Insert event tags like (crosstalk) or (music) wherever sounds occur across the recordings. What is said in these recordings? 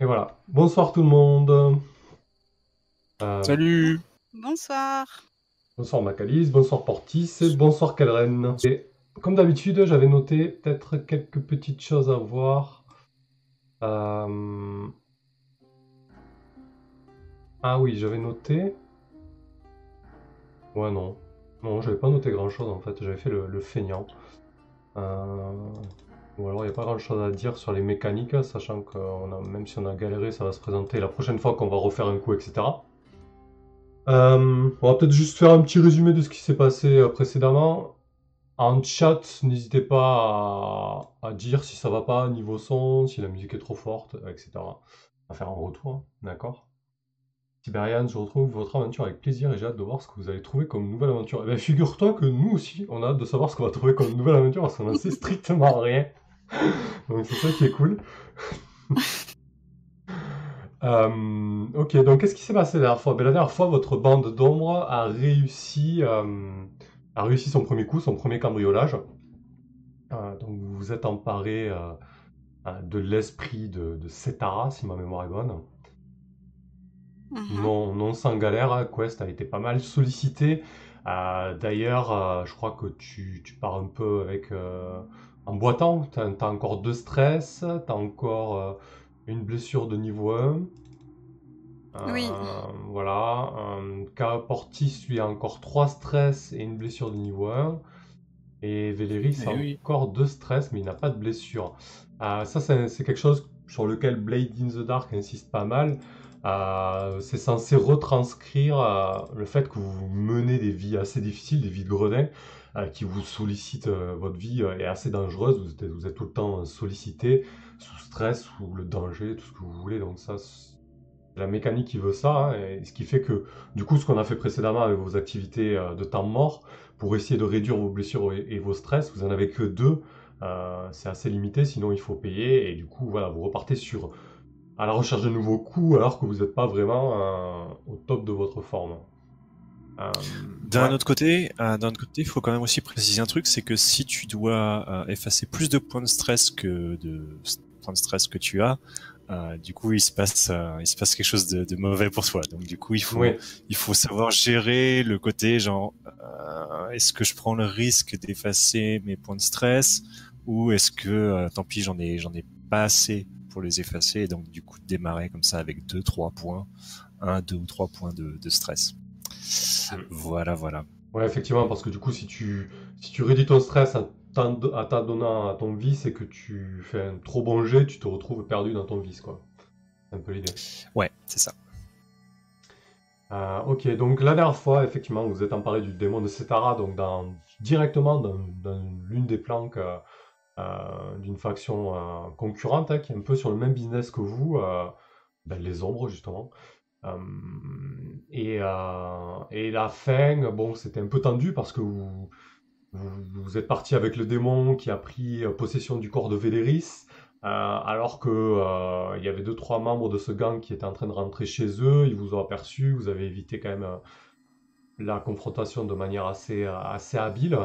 Et voilà. Bonsoir tout le monde. Euh, Salut Bonsoir. bonsoir Macalis, bonsoir Portis et bonsoir Kelren. Et comme d'habitude, j'avais noté peut-être quelques petites choses à voir. Euh, Ah oui, j'avais noté. Ouais, non. Non, j'avais pas noté grand chose en fait, j'avais fait le, le feignant. Euh, Ou alors il n'y a pas grand chose à dire sur les mécaniques, sachant que on a, même si on a galéré, ça va se présenter la prochaine fois qu'on va refaire un coup, etc. Euh, on va peut-être juste faire un petit résumé de ce qui s'est passé euh, précédemment. En chat, n'hésitez pas à, dire si ça va pas niveau son, si la musique est trop forte, etc. À faire un retour, hein, d'accord? Tiberian, je retrouve votre aventure avec plaisir et j'ai hâte de voir ce que vous allez trouver comme nouvelle aventure. Eh ben, figure-toi que nous aussi, on a hâte de savoir ce qu'on va trouver comme nouvelle aventure parce qu'on en sait strictement rien. (laughs) Donc c'est ça qui est cool. (laughs) Euh, ok, donc qu'est-ce qui s'est passé la dernière fois? Ben, La dernière fois, votre bande d'ombre a réussi, euh, a réussi son premier coup, son premier cambriolage. Euh, donc vous vous êtes emparé de l'esprit de, de Setara, si ma mémoire est bonne. Mhm. Non, non sans galère, hein, Quest a été pas mal sollicité. Euh, d'ailleurs, euh, je crois que tu, tu pars un peu avec... euh, en boitant, t'as, t'as encore deux stress, t'as encore euh, une blessure de niveau 1. Oui. Euh, voilà. Euh, K. Portis, lui, a encore 3 stress et une blessure de niveau 1. Et Véléris Eh a oui. encore 2 stress, mais il n'a pas de blessure. Euh, ça, c'est c'est quelque chose sur lequel Blade in the Dark insiste pas mal. Euh, c'est censé retranscrire euh, le fait que vous menez des vies assez difficiles, des vies de gredin, qui vous sollicitent, euh, votre vie euh, est assez dangereuse, vous êtes, tout le temps euh, sollicité, sous stress, sous le danger, tout ce que vous voulez, donc ça, la mécanique qui veut ça, hein, ce qui fait que, du coup, ce qu'on a fait précédemment avec vos activités euh, de temps mort, pour essayer de réduire vos blessures et, vos stress, vous en avez que deux, euh, c'est assez limité, sinon il faut payer, et du coup, voilà, vous repartez sur à la recherche de nouveaux coups alors que vous n'êtes pas vraiment euh, au top de votre forme. Euh, D'un ouais. autre côté, euh, d'un autre côté, il faut quand même aussi préciser un truc, c'est que si tu dois euh, effacer plus de points de stress que de points de stress que tu as, euh, du coup, il se passe, euh, il se passe quelque chose de, de mauvais pour toi. Donc, du coup, il faut, Oui, il faut savoir gérer le côté genre, euh, est-ce que je prends le risque d'effacer mes points de stress ou est-ce que, euh, tant pis, j'en ai, j'en ai pas assez pour les effacer et donc du coup démarrer comme ça avec deux, trois points, un, deux ou trois points de, de stress. Voilà, voilà. ouais, effectivement, parce que du coup, si tu, si tu réduis ton stress à t'adonnant à ton vice et que tu fais un trop bon jet, tu te retrouves perdu dans ton vice, quoi. C'est un peu l'idée. Ouais, c'est ça. Euh, ok, donc la dernière fois, effectivement, vous êtes emparé du démon de Setara, donc dans, directement dans, dans l'une des planques euh, euh, d'une faction euh, concurrente, hein, qui est un peu sur le même business que vous, ben, les ombres, justement. Euh, et, euh, et la fin, bon, c'était un peu tendu parce que vous, vous, êtes parti avec le démon qui a pris possession du corps de Véléris, euh, alors que y avait deux trois membres de ce gang qui étaient en train de rentrer chez eux. Ils vous ont aperçu, vous avez évité quand même la confrontation de manière assez assez habile,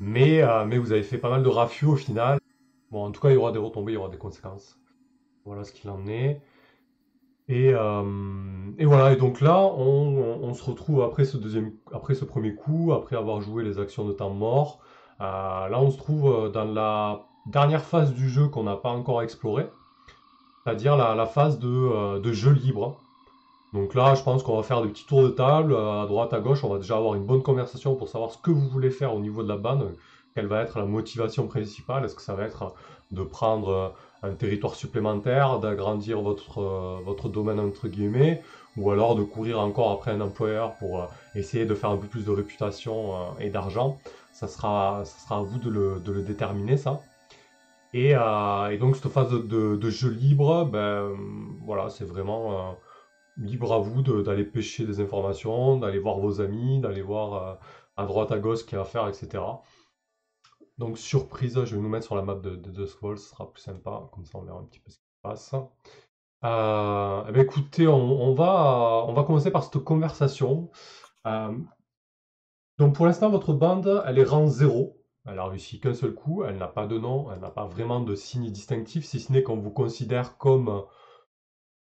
mais mais vous avez fait pas mal de raffus au final. Bon, en tout cas, il y aura des retombées, il y aura des conséquences. Voilà ce qu'il en est. Et, euh, et voilà, et donc là, on, se retrouve après ce deuxième, après ce premier coup, après avoir joué les actions de temps mort. Euh, là, on se trouve euh, dans la dernière phase du jeu qu'on n'a pas encore explorée, c'est-à-dire la, phase de, de jeu libre. Donc là, je pense qu'on va faire des petits tours de table, à droite, à gauche, on va déjà avoir une bonne conversation pour savoir ce que vous voulez faire au niveau de la bande, quelle va être la motivation principale, est-ce que ça va être de prendre un territoire supplémentaire, d'agrandir votre, euh, votre domaine entre guillemets, ou alors de courir encore après un employeur pour euh, essayer de faire un peu plus de réputation euh, et d'argent. Ça sera, ça sera à vous de le, de le déterminer, ça. Et, donc, cette phase de, jeu libre, ben, voilà, c'est vraiment libre à vous d'aller pêcher des informations, d'aller voir vos amis, d'aller voir à droite, à gauche ce qu'il y a à faire, etc. Donc, surprise, je vais nous mettre sur la map de, de Dustfall, ce sera plus sympa, comme ça on verra un petit peu ce qui se passe. Euh, eh ben, écoutez, on, va, on va commencer par cette conversation. Euh, donc pour l'instant, votre bande, elle est rang 0. Elle a réussi qu'un seul coup, elle n'a pas de nom, elle n'a pas vraiment de signe distinctif, si ce n'est qu'on vous considère comme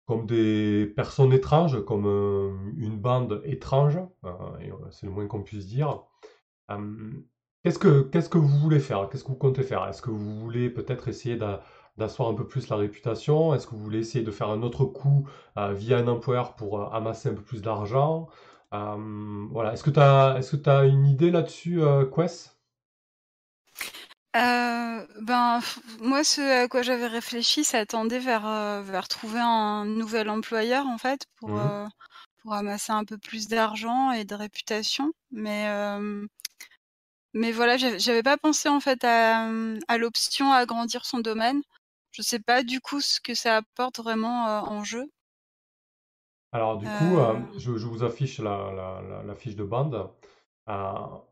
comme des personnes étranges, comme une bande étrange, c'est le moins qu'on puisse dire. Qu'est-ce que, qu'est-ce que vous voulez faire? Qu'est-ce que vous comptez faire? Est-ce que vous voulez peut-être essayer d'asseoir un peu plus la réputation? Est-ce que vous voulez essayer de faire un autre coup via un employeur pour amasser un peu plus d'argent? Voilà. Est-ce que tu as, est-ce que as une idée là-dessus, Quest euh, ben, moi, ce à quoi j'avais réfléchi, ça tendait vers, euh, vers trouver un nouvel employeur, en fait, pour, Mmh euh, pour amasser un peu plus d'argent et de réputation. Mais, mais voilà, j'avais pas pensé, en fait, à, à l'option agrandir son domaine. Je sais pas, du coup, ce que ça apporte vraiment, en jeu. Alors du coup, je vous affiche la la la fiche de bande. vous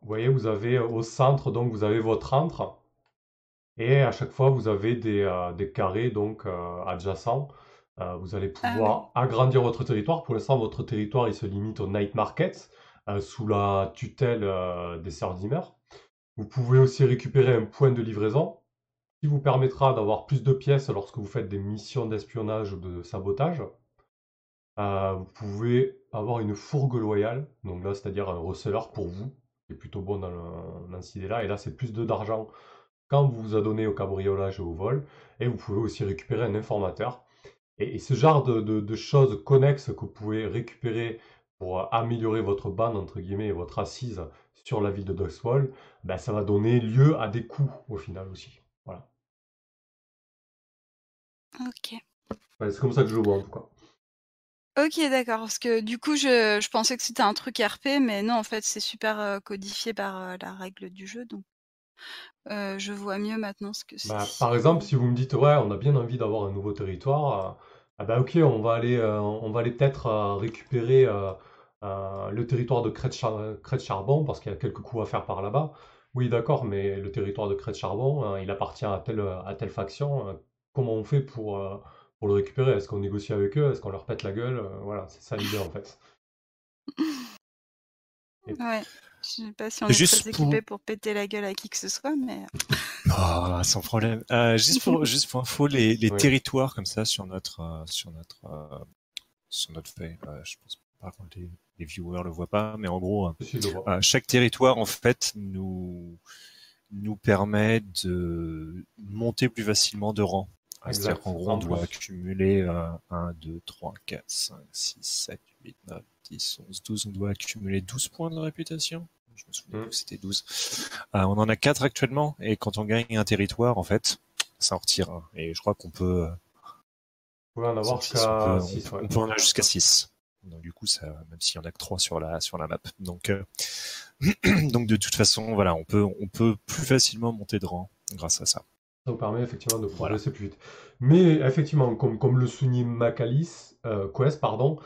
voyez, vous avez au centre, donc vous avez votre antre. Et à chaque fois, vous avez des, euh, des carrés donc euh, adjacents. Euh, vous allez ah pouvoir agrandir votre territoire. Pour l'instant, votre territoire il se limite au night market sous la tutelle des sœurs Vous pouvez aussi récupérer un point de livraison qui vous permettra d'avoir plus de pièces lorsque vous faites des missions d'espionnage ou de sabotage. vous pouvez avoir une fourgue loyale, donc là c'est-à-dire un receleur pour vous, qui est plutôt bon dans, dans cette idée-là. Et là c'est plus d'argent quand vous vous adonnez au cabriolage et au vol, et vous pouvez aussi récupérer un informateur. Et, ce genre de, choses connexes que vous pouvez récupérer pour améliorer votre bande, entre guillemets, et votre assise sur la ville de Duxwall, ben, ça va donner lieu à des coups au final aussi. Voilà. Ok. c'est comme ça que je le vois en tout cas. Ok, d'accord. Parce que du coup, je, pensais que c'était un truc RP, mais non, en fait, c'est super euh, codifié par euh, la règle du jeu. Donc, je vois mieux maintenant ce que bah, c'est. par exemple, si vous me dites: «Ouais, on a bien envie d'avoir un nouveau territoire», ah bah, OK, on va aller, on va aller peut-être, récupérer, le territoire de Crête-Charbon parce qu'il y a quelques coups à faire par là-bas. Oui, d'accord, mais le territoire de Crête-Charbon, hein, il appartient à telle, à telle faction, comment on fait pour, pour le récupérer? Est-ce qu'on négocie avec eux? Est-ce qu'on leur pète la gueule? voilà, c'est ça l'idée, en fait. (laughs) Ouais. Je sais pas si on est très équipé pour... péter la gueule à qui que ce soit, mais. (laughs) Oh, sans problème. Euh, juste pour (laughs) juste pour info, les, les territoires comme ça sur notre euh, sur notre euh, sur notre fait, je pense pas que les, les, viewers le voient pas, mais en gros, chaque territoire en fait nous nous permet de monter plus facilement de rang. C'est-à-dire qu'en gros, on doit accumuler 1, 2, 3, 4, 5, 6, 7, 8, 9, 10, 11, 12. On doit accumuler 12 points de réputation. Je me souviens mm. que c'était 12. Euh, on en a 4 actuellement, et quand on gagne un territoire, en fait, ça en retire un. Et je crois qu'on peut... On peut en avoir jusqu'à 6. On peut en avoir jusqu'à 6. Donc du coup, ça, même s'il y en a que 3 sur la sur la map. Donc euh, (clears throat) donc de toute façon, voilà, on peut on peut plus facilement monter de rang grâce à ça. Ça vous permet effectivement de progresser plus vite. Mais effectivement, comme, comme le souligne Macalis, euh, Quest, pardon,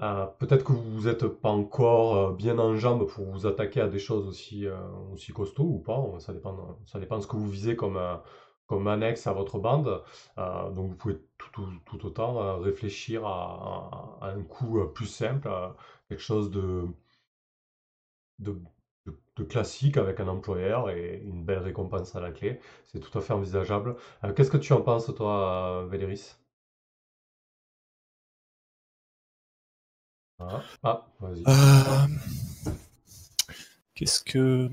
euh, peut-être que vous n'êtes pas encore bien en jambes pour vous attaquer à des choses aussi, aussi costauds ou pas. Ça dépend, ça dépend de ce que vous visez comme, comme annexe à votre bande. donc vous pouvez tout, autant réfléchir à, un coup plus simple, quelque chose de, classique avec un employeur et une belle récompense à la clé. C'est tout à fait envisageable. Qu'est-ce que tu en penses, toi, Véléris? Ah, ah vas-y. Euh, qu'est-ce que...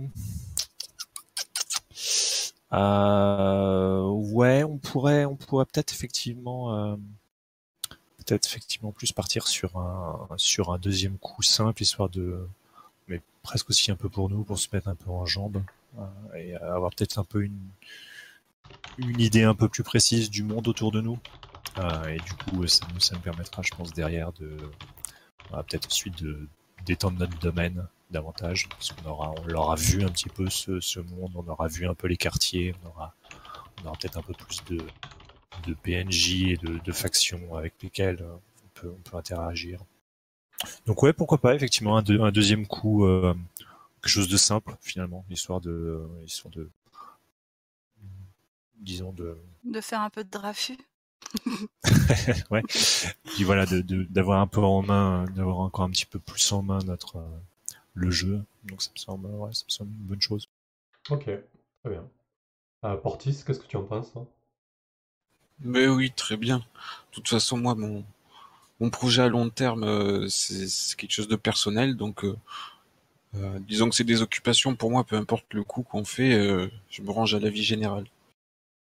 Euh, ouais, on pourrait, peut-être effectivement, euh, peut-être effectivement plus partir sur un, deuxième coup simple, histoire de, mais presque aussi un peu pour nous, pour se mettre un peu en jambes et avoir peut-être un peu une, une idée un peu plus précise du monde autour de nous. et du coup, ça, me permettra, je pense, derrière de, va peut-être ensuite de, d'étendre notre domaine davantage, parce qu'on aura, on vu un petit peu ce, monde, on aura vu un peu les quartiers, on aura, on aura peut-être un peu plus de, de PNJ et de, factions avec lesquelles on peut, on peut interagir. Donc ouais, pourquoi pas, effectivement, un, deuxième coup, euh, quelque chose de simple, finalement, histoire de, histoire de, disons de... De faire un peu de drafu (laughs) ouais. Puis voilà, d'avoir un peu en main, d'avoir encore un petit peu plus en main notre euh, le jeu. Donc ça me semble, ouais, ça me semble une bonne chose. Ok, très bien. Euh, Portis, qu'est-ce que tu en penses Mais oui, très bien. De toute façon, moi, mon mon projet à long terme, c'est quelque chose de personnel, donc disons que c'est des occupations pour moi, peu importe le coût qu'on fait, je me range à la vie générale.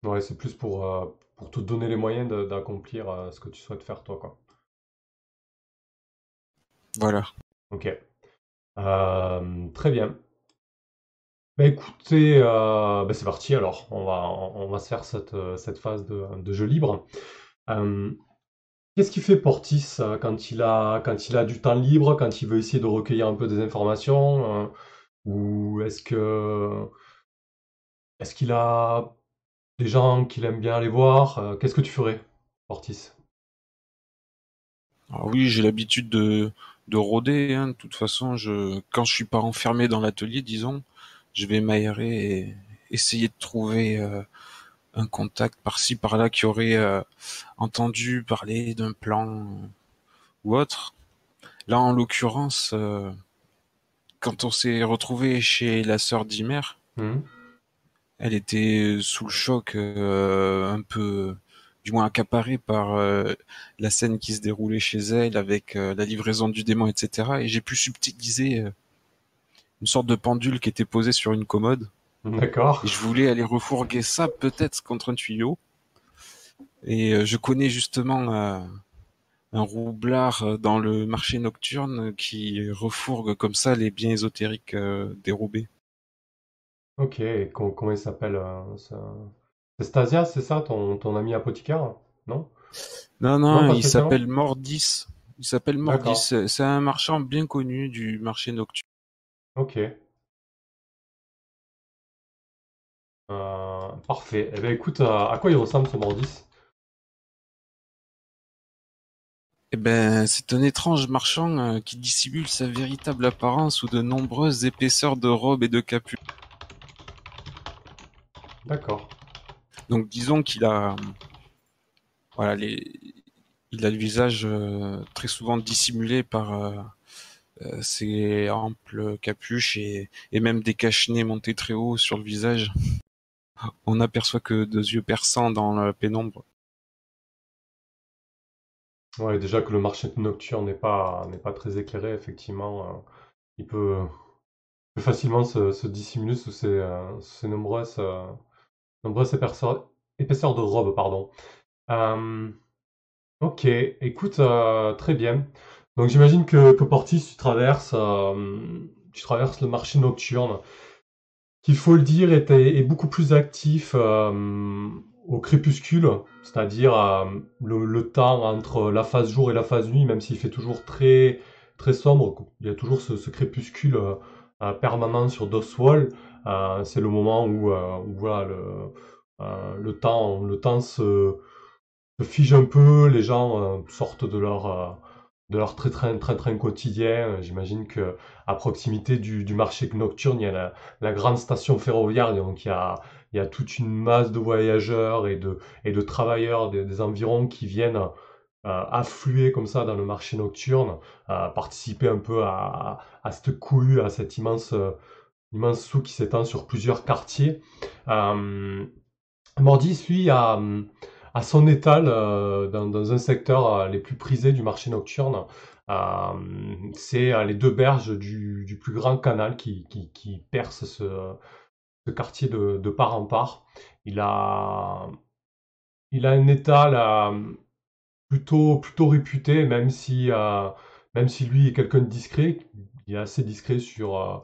Ouais, c'est plus pour, pour te donner les moyens d'accomplir ce que tu souhaites faire toi, quoi. Voilà. Ok. très bien. Bah écoutez, euh, bah, c'est parti alors, on va, on va se faire cette, euh, cette phase de, jeu libre. Euh, qu'est-ce qu'il fait Portis quand il, a, quand il a du temps libre, quand il veut essayer de recueillir un peu des informations Ou est-ce que est-ce qu'il a des gens qu'il aime bien aller voir Qu'est-ce que tu ferais, Portis ah oui, j'ai l'habitude de, de rôder. Hein. De toute façon, je, quand je suis pas enfermé dans l'atelier, disons, je vais m'aérer et essayer de trouver euh, un contact par-ci par-là qui aurait euh, entendu parler d'un plan ou autre. Là, en l'occurrence, euh, quand on s'est retrouvé chez la sœur d'Imer, mmh. Elle était sous le choc, un peu, du moins accaparée par la scène qui se déroulait chez elle avec la livraison du démon, etc. Et j'ai pu subtiliser une sorte de pendule qui était posée sur une commode. D'accord. Et je voulais aller refourguer ça peut-être contre un tuyau. Et euh, je connais justement euh, un roublard euh, dans le marché nocturne qui refourgue comme ça les biens ésotériques dérobés. Ok, comment il s'appelle C'est Stasia, c'est ça, ton, ton ami apothicaire Non? Non, non, il s'appelle Mordis. Il s'appelle Mordis. C'est un marchand bien connu du marché nocturne. OK. Euh, parfait. Eh bien, écoute, à quoi il ressemble ce Mordis? Eh ben, c'est un étrange marchand euh, qui dissimule sa véritable apparence sous de nombreuses épaisseurs de robes et de capuches. D'accord. Donc, disons qu'il a, voilà, les, il a le visage euh, très souvent dissimulé par euh, ses amples capuches et, même des cache montés très haut sur le visage. On n'aperçoit que deux yeux perçants dans la pénombre. Ouais, déjà que le marché nocturne n'est pas, n'est pas très éclairé, effectivement, euh, il peut, facilement se, dissimuler sous ces, euh, nombreuses, nombreuses épaisseurs, de robe. Pardon. ok, écoute, très bien. Donc j'imagine que, que Portis, tu traverses, euh, tu traverses le marché nocturne, qu'il faut le dire est, beaucoup plus actif euh, au crépuscule, c'est-à-dire euh, le, temps entre la phase jour et la phase nuit, même s'il fait toujours très, très sombre, il y a toujours ce, crépuscule permanent sur Doswall. c'est le moment où, où voilà, le, temps, le temps se, fige un peu, les gens sortent de leur de leur très train, train, train quotidien. J'imagine que à proximité du, marché nocturne, il y a la, grande station ferroviaire, donc il y a, il y a toute une masse de voyageurs et de, et de travailleurs des, environs qui viennent euh, affluer comme ça dans le marché nocturne, euh, participer un peu à, cette cohue, à cet immense, immense sou qui s'étend sur plusieurs quartiers. Euh, Mordis, lui, a son étal euh, dans, un secteur euh, les plus prisés du marché nocturne. Euh, c'est les deux berges du, plus grand canal qui, qui, perce ce, quartier de, part en part. Il a, il a un étal plutôt, réputé, même si, même si lui est quelqu'un de discret. Il est assez discret sur,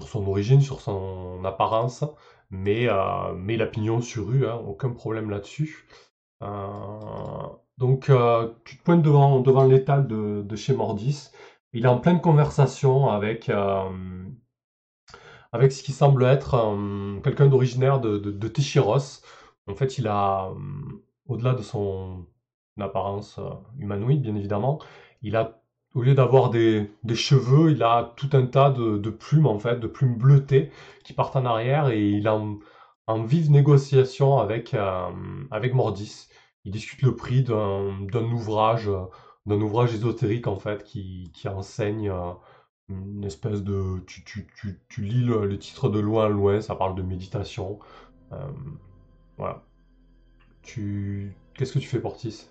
sur son origine, sur son apparence, mais, mais il sur rue, hein, aucun problème là-dessus. Euh, donc, euh, tu te pointes devant, devant l'étal de, de, chez Mordis. Il est en pleine conversation avec, euh, avec ce qui semble être quelqu'un d'originaire de, de, Téchiros. En fait, il a, au-delà de son apparence humanoïde, bien évidemment, il a, au lieu d'avoir des, des, cheveux, il a tout un tas de, de, plumes, en fait, de plumes bleutées qui partent en arrière et il est en, vive négociation avec, avec Mordis il discute le prix d'un ouvrage, d'un ouvrage ésotérique en fait qui, qui enseigne euh, une espèce de, tu, tu, tu, tu lis le, titre de loin loin, ça parle de méditation. Euh, voilà. Tu, qu'est-ce que tu fais Portis?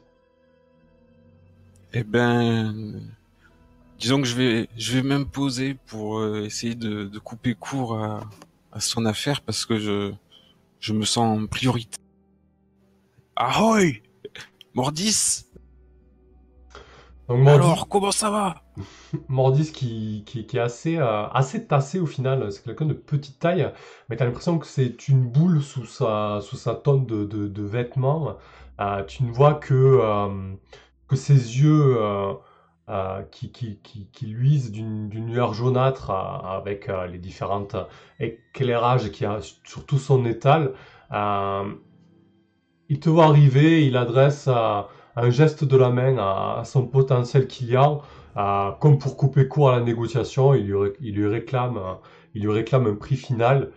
Eh ben, disons que je vais, je vais m'imposer pour euh, essayer de, de couper court à, à son affaire parce que je, je me sens en priorité. Ahoy Mordis Donc Mordis, Alors, comment ça va? (laughs) Mordis qui, qui, qui est assez, euh, assez tassé au final, c'est quelqu'un de petite taille, mais tu as l'impression que c'est une boule sous sa, sous sa tonne de, de, de vêtements. Euh, tu ne vois que, euh, que ses yeux euh, euh, qui, qui, qui, luisent d'une lueur jaunâtre euh, avec les différentes éclairages qu'il y a sur tout son étal. Il te voit arriver, il adresse un geste de la main à, son potentiel client, comme pour couper court à la négociation. Il lui, il lui réclame, il lui réclame un prix final.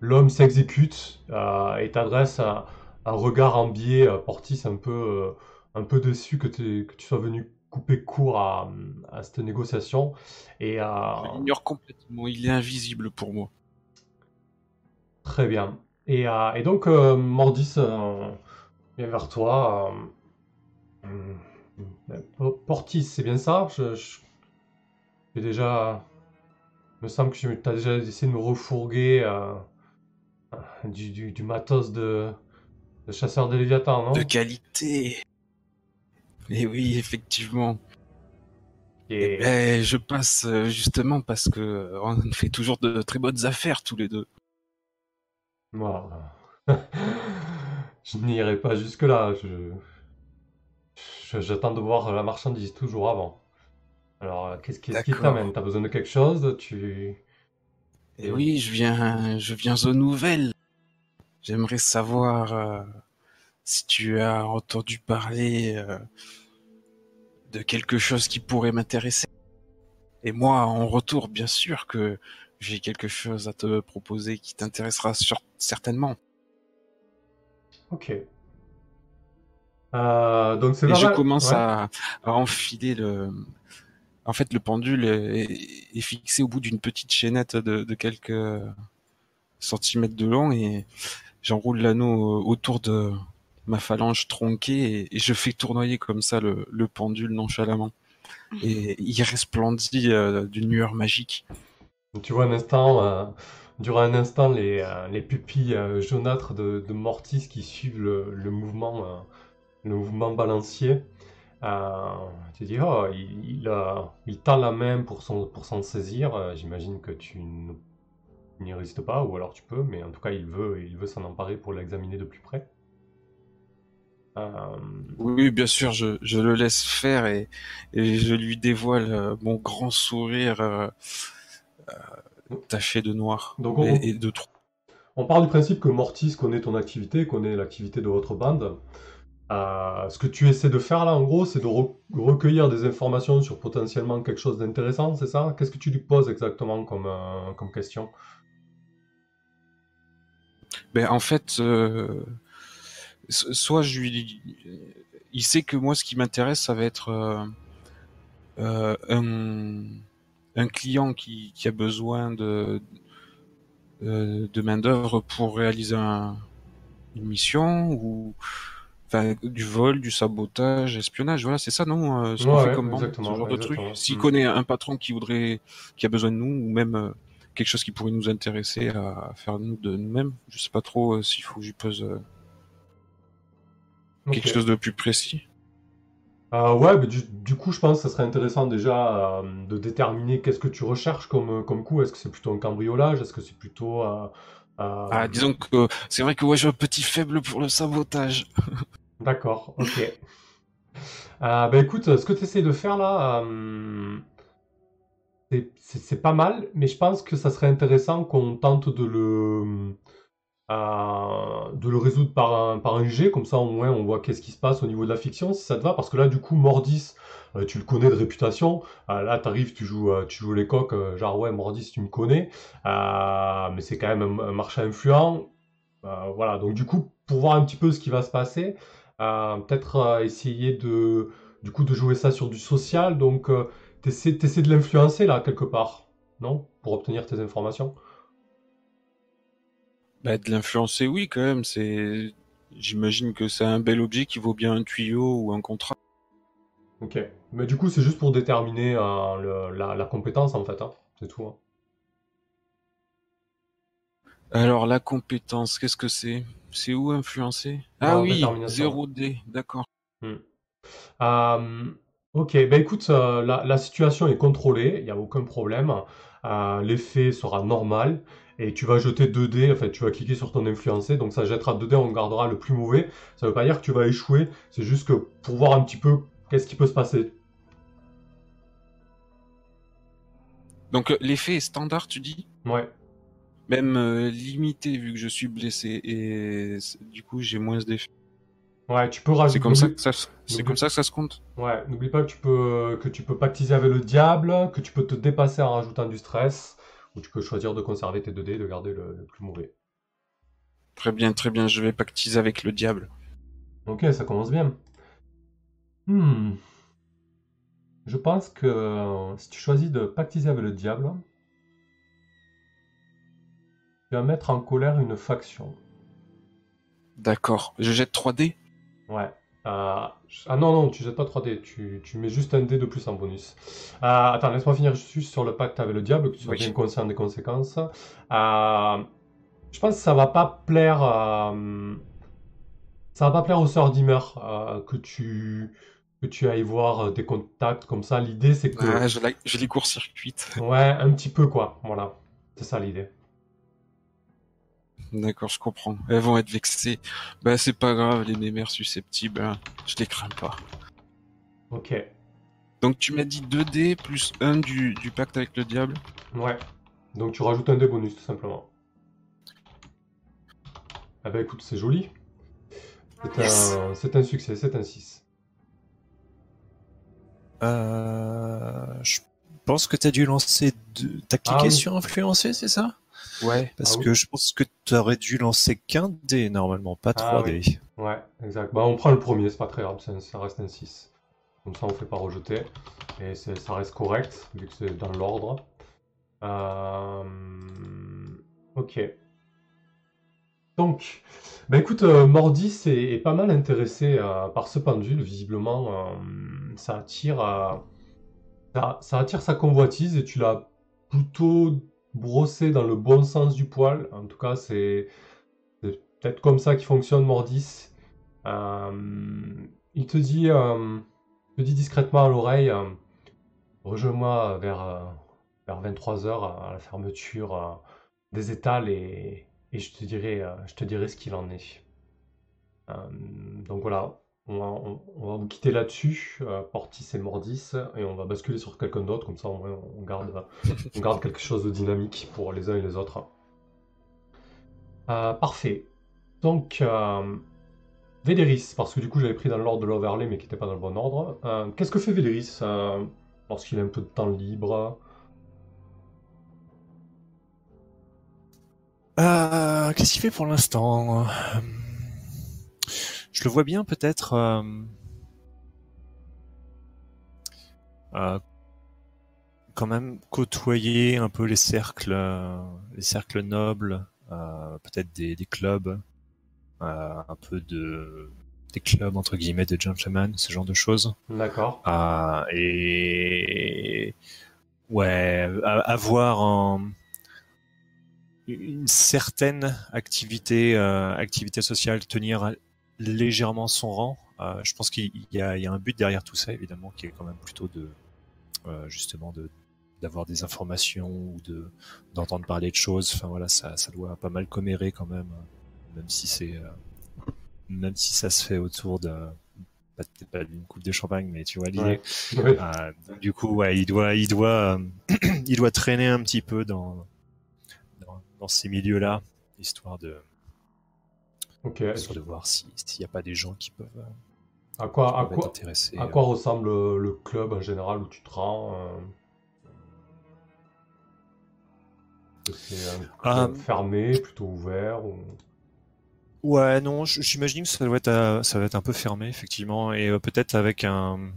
L'homme s'exécute et t'adresse un, regard en biais, Portis, un peu, un peu déçu que, que tu sois venu couper court à, à cette négociation. Et euh, Je l'ignore complètement, il est invisible pour moi. Très bien. Et, euh, et donc, euh, Mordis euh, vient vers toi. euh, Po- Portis, c'est bien ça? Je, déjà. Il me semble que tu as déjà essayé de me refourguer du, du, du matos de, de chasseur de Léviathan, non? De qualité Et oui, effectivement. Et- Eh, je passe euh, justement parce que euh, on fait toujours de très bonnes affaires tous les deux. Voilà. (laughs) Je n'irai pas jusque-là. Je... je- J'attends de voir la marchandise toujours avant. Alors, qu'est-ce qu'est-ce qui t'amène? T'as besoin de quelque chose? Tu... Et oui, je viens, je viens aux nouvelles. J'aimerais savoir euh, si tu as entendu parler euh, de quelque chose qui pourrait m'intéresser. Et moi, en retour, bien sûr que j'ai quelque chose à te proposer qui t'intéressera sur- certainement. Ok. Euh, donc c'est Et je commence Ouais. à, à enfiler le. En fait, le pendule est, est fixé au bout d'une petite chaînette de, de quelques centimètres de long et j'enroule l'anneau autour de ma phalange tronquée et, et je fais tournoyer comme ça le, le pendule nonchalamment. (laughs) Et il resplendit euh, d'une lueur magique. Tu vois un instant, euh, durant un instant, les, euh, les pupilles euh, jaunâtres de, de Mortis qui suivent le, le mouvement, euh, le mouvement balancier. Euh, tu dis, oh, il, il, euh, il tend la main pour s'en pour s'en saisir. J'imagine que tu n'y résistes pas, ou alors tu peux, mais en tout cas, il veut, il veut s'en emparer pour l'examiner de plus près. Oui, bien sûr, je, je le laisse faire et, et je lui dévoile euh, mon grand sourire euh, euh, taché de noir Donc on- et, et de trous. On part du principe que Mortis connaît ton activité, connaît l'activité de votre bande. Euh, ce que tu essaies de faire là, en gros, c'est de re- recueillir des informations sur potentiellement quelque chose d'intéressant, c'est ça? Qu'est-ce que tu lui poses exactement comme, euh, comme question? Ben, en fait, euh, soit je lui... Il sait que moi, ce qui m'intéresse, ça va être euh, euh, un, un client qui, qui a besoin de, de main-d'œuvre pour réaliser un- une mission ou enfin, du vol, du sabotage, espionnage. Voilà, c'est ça, non euh, Ce qu'on Ouais, fait comme bande, ce genre de truc. S'il Mm. connaît un patron qui voudrait, qui a besoin de nous, ou même euh, quelque chose qui pourrait nous intéresser à faire nous de nous-mêmes, je sais pas trop euh, s'il faut que j'y pose euh, quelque chose de plus précis? Euh, ouais, mais du, du coup, je pense que ça serait intéressant déjà euh, de déterminer qu'est-ce que tu recherches comme, comme coup. Est-ce que c'est plutôt un cambriolage? Est-ce que c'est plutôt... euh, euh, Ah, disons que c'est vrai que ouais, j'ai un petit faible pour le sabotage. (laughs) D'accord, ok. Euh, bah écoute, ce que tu essaies de faire là, euh, c'est pas mal, mais je pense que ça serait intéressant qu'on tente de le, de le résoudre par un, par un jet, comme ça au moins on voit qu'est-ce qui se passe au niveau de la fiction, si ça te va, parce que là du coup Mordis, euh, tu le connais de réputation, Euh, là t'arrives, tu joues, euh, tu joues les coques, genre ouais Mordis tu me connais, mais c'est quand même un, un marché influent, voilà, donc du coup pour voir un petit peu ce qui va se passer, peut-être essayer de, du coup, de jouer ça sur du social. Donc, t'essaies de l'influencer là quelque part, non? Pour obtenir tes informations. Bah, de l'influencer, oui, quand même. C'est, j'imagine que c'est un bel objet qui vaut bien un tuyau ou un contrat. Ok. Mais du coup, c'est juste pour déterminer euh, le- la, la compétence, en fait. hein. C'est tout. hein. Alors, la compétence, qu'est-ce que c'est? C'est où influencer? Ah oui, détermination. 0D, d'accord. Euh, ok, ben écoute, euh, la, la situation est contrôlée, il n'y a aucun problème. Euh, L'effet sera normal et tu vas jeter 2 dés, enfin tu vas cliquer sur ton influencé, donc ça jettera 2 dés, on gardera le plus mauvais. Ça veut pas dire que tu vas échouer, c'est juste que pour voir un petit peu qu'est-ce qui peut se passer. Donc, euh, l'effet est standard, tu dis? Ouais, Même euh, limité, vu que je suis blessé, et du coup, j'ai moins d'effets. ouais, tu peux rajouter. C'est comme ça que ça, se- c'est comme ça que ça se compte? Ouais, n'oublie pas que tu peux que tu peux pactiser avec le diable, que tu peux te dépasser en rajoutant du stress, ou tu peux choisir de conserver tes 2 dés et de garder le, le plus mauvais. Très bien, très bien, je vais pactiser avec le diable. Ok, ça commence bien. Hmm. Je pense que euh, si tu choisis de pactiser avec le diable, tu vas mettre en colère une faction. D'accord. Je jette 3D Ouais. Euh, ah non, non, tu jettes pas 3D, tu, tu mets juste un dé de plus en bonus. Euh, attends, laisse-moi finir juste sur le pacte avec le diable, que tu sois Oui. bien conscient des conséquences. Euh, je pense que ça va pas plaire. euh, ça va pas plaire aux sœurs Dimmer euh, que tu que tu ailles voir des contacts comme ça. L'idée c'est que je les court-circuite. ouais, un petit peu quoi. Voilà, c'est ça l'idée. D'accord, je comprends. Elles vont être vexées. Bah, c'est pas grave, les mémères susceptibles, hein, je les crains pas. Ok. Donc, tu m'as dit 2D plus 1 du, du pacte avec le diable? Ouais. Donc tu rajoutes un dé bonus tout simplement. Ah bah écoute, c'est joli. C'est Yes. un, succès, c'est un 6. Euh, je pense que tu as dû lancer deux... T'as cliqué Ah oui. sur influencer, c'est ça? Ouais. Parce Ah oui. que je pense que tu aurais dû lancer qu'un dé normalement, pas Ah 3D. Ouais, exact. Bah on prend le premier, c'est pas très grave, ça reste un 6. Comme ça on fait pas rejeter. Et ça reste correct, vu que c'est dans l'ordre. Euh, Ok. Donc, bah écoute, euh, Mordis est, est pas mal intéressé euh, par ce pendule. Visiblement, euh, ça attire, euh, ça, ça attire sa convoitise et tu l'as plutôt brossé dans le bon sens du poil. En tout cas, c'est peut-être comme ça qu'il fonctionne Mordis. Euh, il te dit, euh, te dit discrètement à l'oreille, euh, rejoins-moi vers, vers 23h à la fermeture des étals et, et je te dirai, je te dirai ce qu'il en est. Donc voilà, on va, on- on va vous quitter là-dessus, euh, Portis et Mordis, et on va basculer sur quelqu'un d'autre, comme ça au moins on garde, on garde quelque chose de dynamique pour les uns et les autres. Euh, parfait. Donc, euh, Véléris, parce que du coup j'avais pris dans l'ordre de l'overlay mais qui n'était pas dans le bon ordre. Euh, Qu'est-ce que fait Véléris euh, lorsqu'il a un peu de temps libre? Euh, Qu'est-ce qu'il fait pour l'instant? Euh, Je le vois bien peut-être euh, euh, quand même côtoyer un peu les cercles, euh, les cercles nobles, peut-être des, des clubs, un peu de des clubs entre guillemets de gentlemen, ce genre de choses. D'accord. Et ouais, avoir un- une certaine activité, euh, activité sociale, tenir légèrement son rang. Euh, je pense qu'il y y a un but derrière tout ça, évidemment, qui est quand même plutôt de euh, justement de d'avoir des informations ou de d'entendre parler de choses. Enfin voilà, ça, ça doit pas mal commérer quand même, même si c'est euh, même si ça se fait autour de peut-être pas d'une coupe de champagne, mais tu vois l'idée. Ouais. Ouais. Euh, du coup, ouais, il doit, il doit, euh, (clears throat) il doit traîner un petit peu dans dans, dans ces milieux-là, histoire de, Ok. histoire de voir si- s'il n'y a pas des gens qui peuvent, euh, À quoi, à être quoi, intéressés. à quoi ressemble le club en général où tu te rends euh C'est un Ah. club fermé, plutôt ouvert ou... Ouais, non, j'imagine que ça doit être, euh, ça va être un peu fermé, effectivement, et euh, peut-être avec un,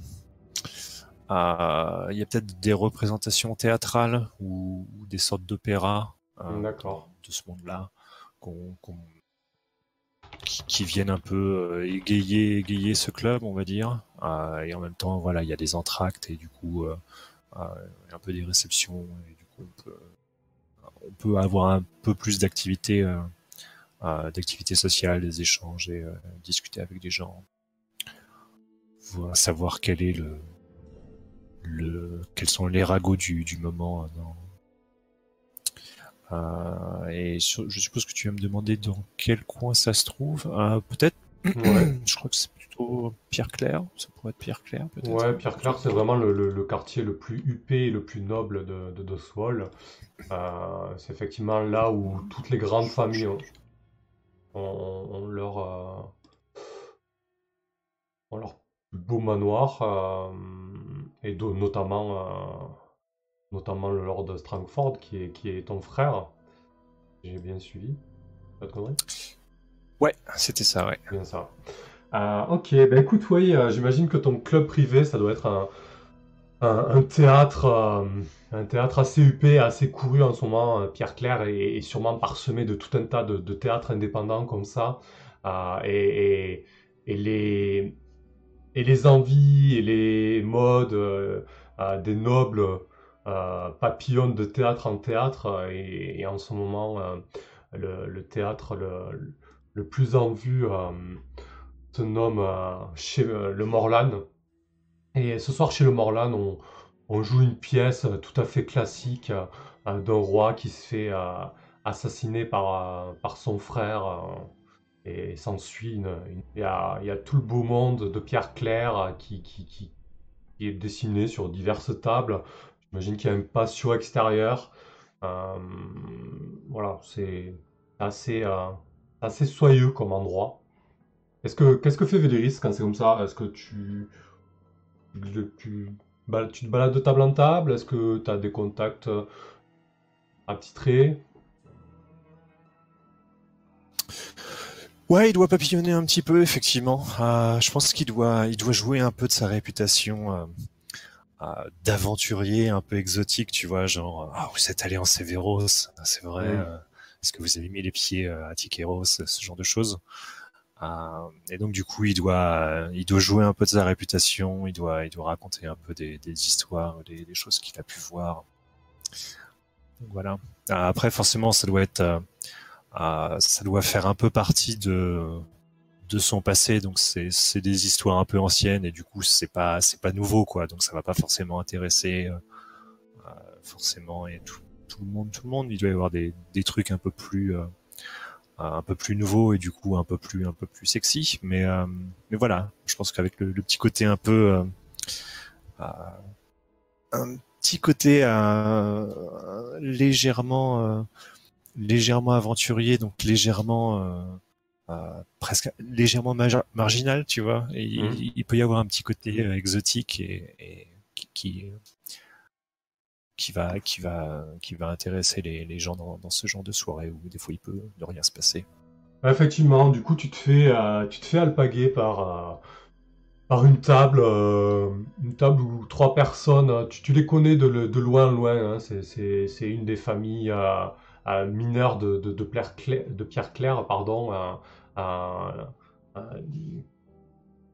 euh, il y a peut-être des représentations théâtrales ou, ou des sortes d'opéras euh, de ce monde-là qu'on qu'on qui, viennent un peu égayer, égayer ce club, on va dire. et en même temps, voilà, il y a des entractes et du coup, un peu des réceptions. Et du on peut, avoir un peu plus d'activités, sociales, des échanges et discuter avec des gens. savoir quel est le, le, quels sont les ragots du, du moment euh, et je suppose que tu vas me demander dans quel coin ça se trouve. Euh, peut-être, (clears throat) je crois que c'est plutôt Pierre-Clair. Ça pourrait être Pierre-Clair, peut-être. Ouais, Pierre-Clair, c'est vraiment le, le, quartier le plus huppé et le plus noble de, de. Euh, c'est effectivement là où toutes les grandes familles ont, ont, leur, euh, ont leur beau manoir, euh, et notamment notamment le Lord Strangford, qui est, qui est ton frère. J'ai bien suivi. Pas de conneries? Ouais, c'était ça, ouais. Bien ça. Euh, ok, ben écoute, oui, euh, j'imagine que ton club privé, ça doit être un, un, théâtre, euh, un théâtre assez huppé, assez couru en ce moment. Pierre Claire est, sûrement parsemé de tout un tas de, théâtres indépendants comme ça. Et, et, les, et les envies et les modes des nobles euh, papillon de théâtre en théâtre. Euh, et, en ce moment, euh, le, théâtre le, plus en vue se nomme chez le Morlan. Et ce soir, chez le Morlan, on, joue une pièce tout à fait classique d'un roi qui se fait assassiner par, par son frère. et s'ensuit une, Il, y a, il y a tout le beau monde de Pierre Claire qui, qui, est dessiné sur diverses tables. J'imagine qu'il y a un patio extérieur. Euh, voilà, c'est assez, euh, assez soyeux comme endroit. Est-ce que, qu'est-ce que fait Véléris quand c'est comme ça? Est-ce que tu, tu, tu te balades de table en table? Est-ce que tu as des contacts euh, attitrés? Ouais, il doit papillonner un petit peu, effectivement. je pense qu'il doit, il doit jouer un peu de sa réputation d'aventurier un peu exotique, tu vois, genre ah vous êtes allé en Severos, c'est vrai. Euh, est-ce que vous avez mis les pieds euh, à Tikeros, ce genre de choses. Et donc du coup, il doit, il doit jouer un peu de sa réputation, il doit, il doit raconter un peu des, des histoires, des, des choses qu'il a pu voir. Donc, voilà. Après, forcément, ça doit être, ça doit faire un peu partie de de son passé, donc c'est des histoires un peu anciennes et du coup c'est pas c'est pas nouveau quoi, donc ça va pas forcément intéresser euh, euh, forcément et tout, tout, le monde tout le monde. Il doit y avoir des, des trucs un peu plus euh, un peu plus nouveaux et du coup un peu plus un peu plus sexy, mais mais voilà, je pense qu'avec le, petit côté un peu un petit côté légèrement légèrement aventurier, donc légèrement euh, presque légèrement marginal, tu vois. Et mmh. il, peut y avoir un petit côté euh, exotique et, qui, qui va qui va qui va intéresser les, les gens dans, dans, ce genre de soirée où des fois il peut ne rien se passer. Effectivement, du coup tu te fais euh, tu te fais alpaguer par par une table une table où trois personnes tu, tu les connais de, de loin loin hein, c'est une des familles mineur de, Pierre Claire, de Pierre Claire pardon,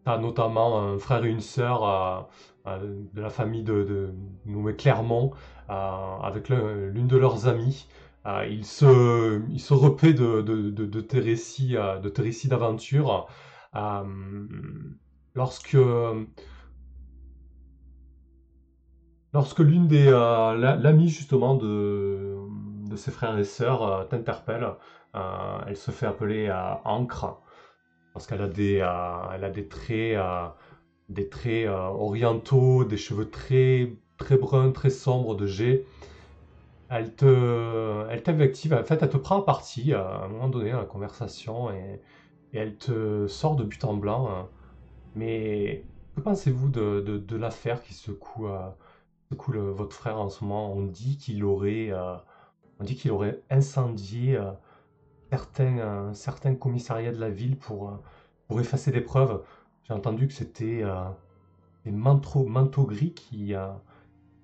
t'as notamment un frère et une sœur de la famille de, de nommée Clermont, avec l'une de leurs amies. ils se, ils de, de tes récits d'aventure. lorsque lorsque l'une des l'amie justement de de ses frères et sœurs euh, t'interpelle. Euh, elle se fait appeler euh, Ancre parce qu'elle a des, a des traits, des traits orientaux, des cheveux très, très bruns, très sombres de jet. Elle te, elle t'invective, en fait, elle te prend à partie à un moment donné dans la conversation et, elle te sort de but en blanc. Hein. Mais que pensez-vous de, de, l'affaire qui secoue, secoue votre frère en ce moment? On dit qu'il aurait on dit qu'il aurait incendié euh, certains, certains commissariats de la ville pour, euh, pour effacer des preuves. J'ai entendu que c'était euh, des manteaux, manteaux gris qui,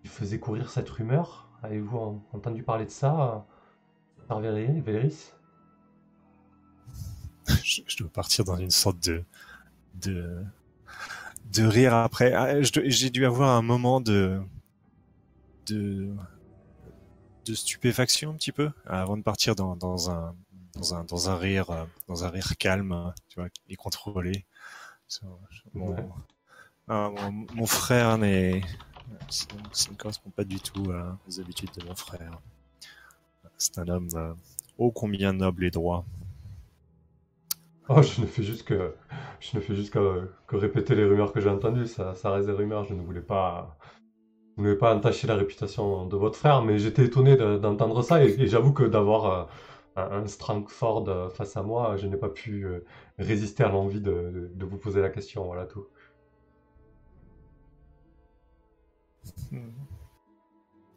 faisaient courir cette rumeur. Avez-vous entendu parler de ça, par Véléris (laughs) je, dois partir dans une sorte de de de rire après. Ah, J'ai dû avoir un moment de de de stupéfaction un petit peu avant de partir dans, dans un dans un dans un rire euh, dans un rire calme, euh, tu vois, et contrôlé. Je- Mon, Ouais. mon, mon frère n'est ça, ça ne correspond pas du tout à- aux habitudes de mon frère. C'est un homme euh, ô combien noble et droit. Oh, je ne fais juste que, je ne fais juste que, que répéter les rumeurs que j'ai entendues. Ça, ça reste des rumeurs. Je ne voulais pas, ne voulais pas entacher la réputation de votre frère, mais j'étais étonné de- d'entendre ça. Et, et j'avoue que d'avoir euh, un, un Strangford euh, face à moi, je n'ai pas pu euh, résister à l'envie de, de- de vous poser la question. Voilà tout.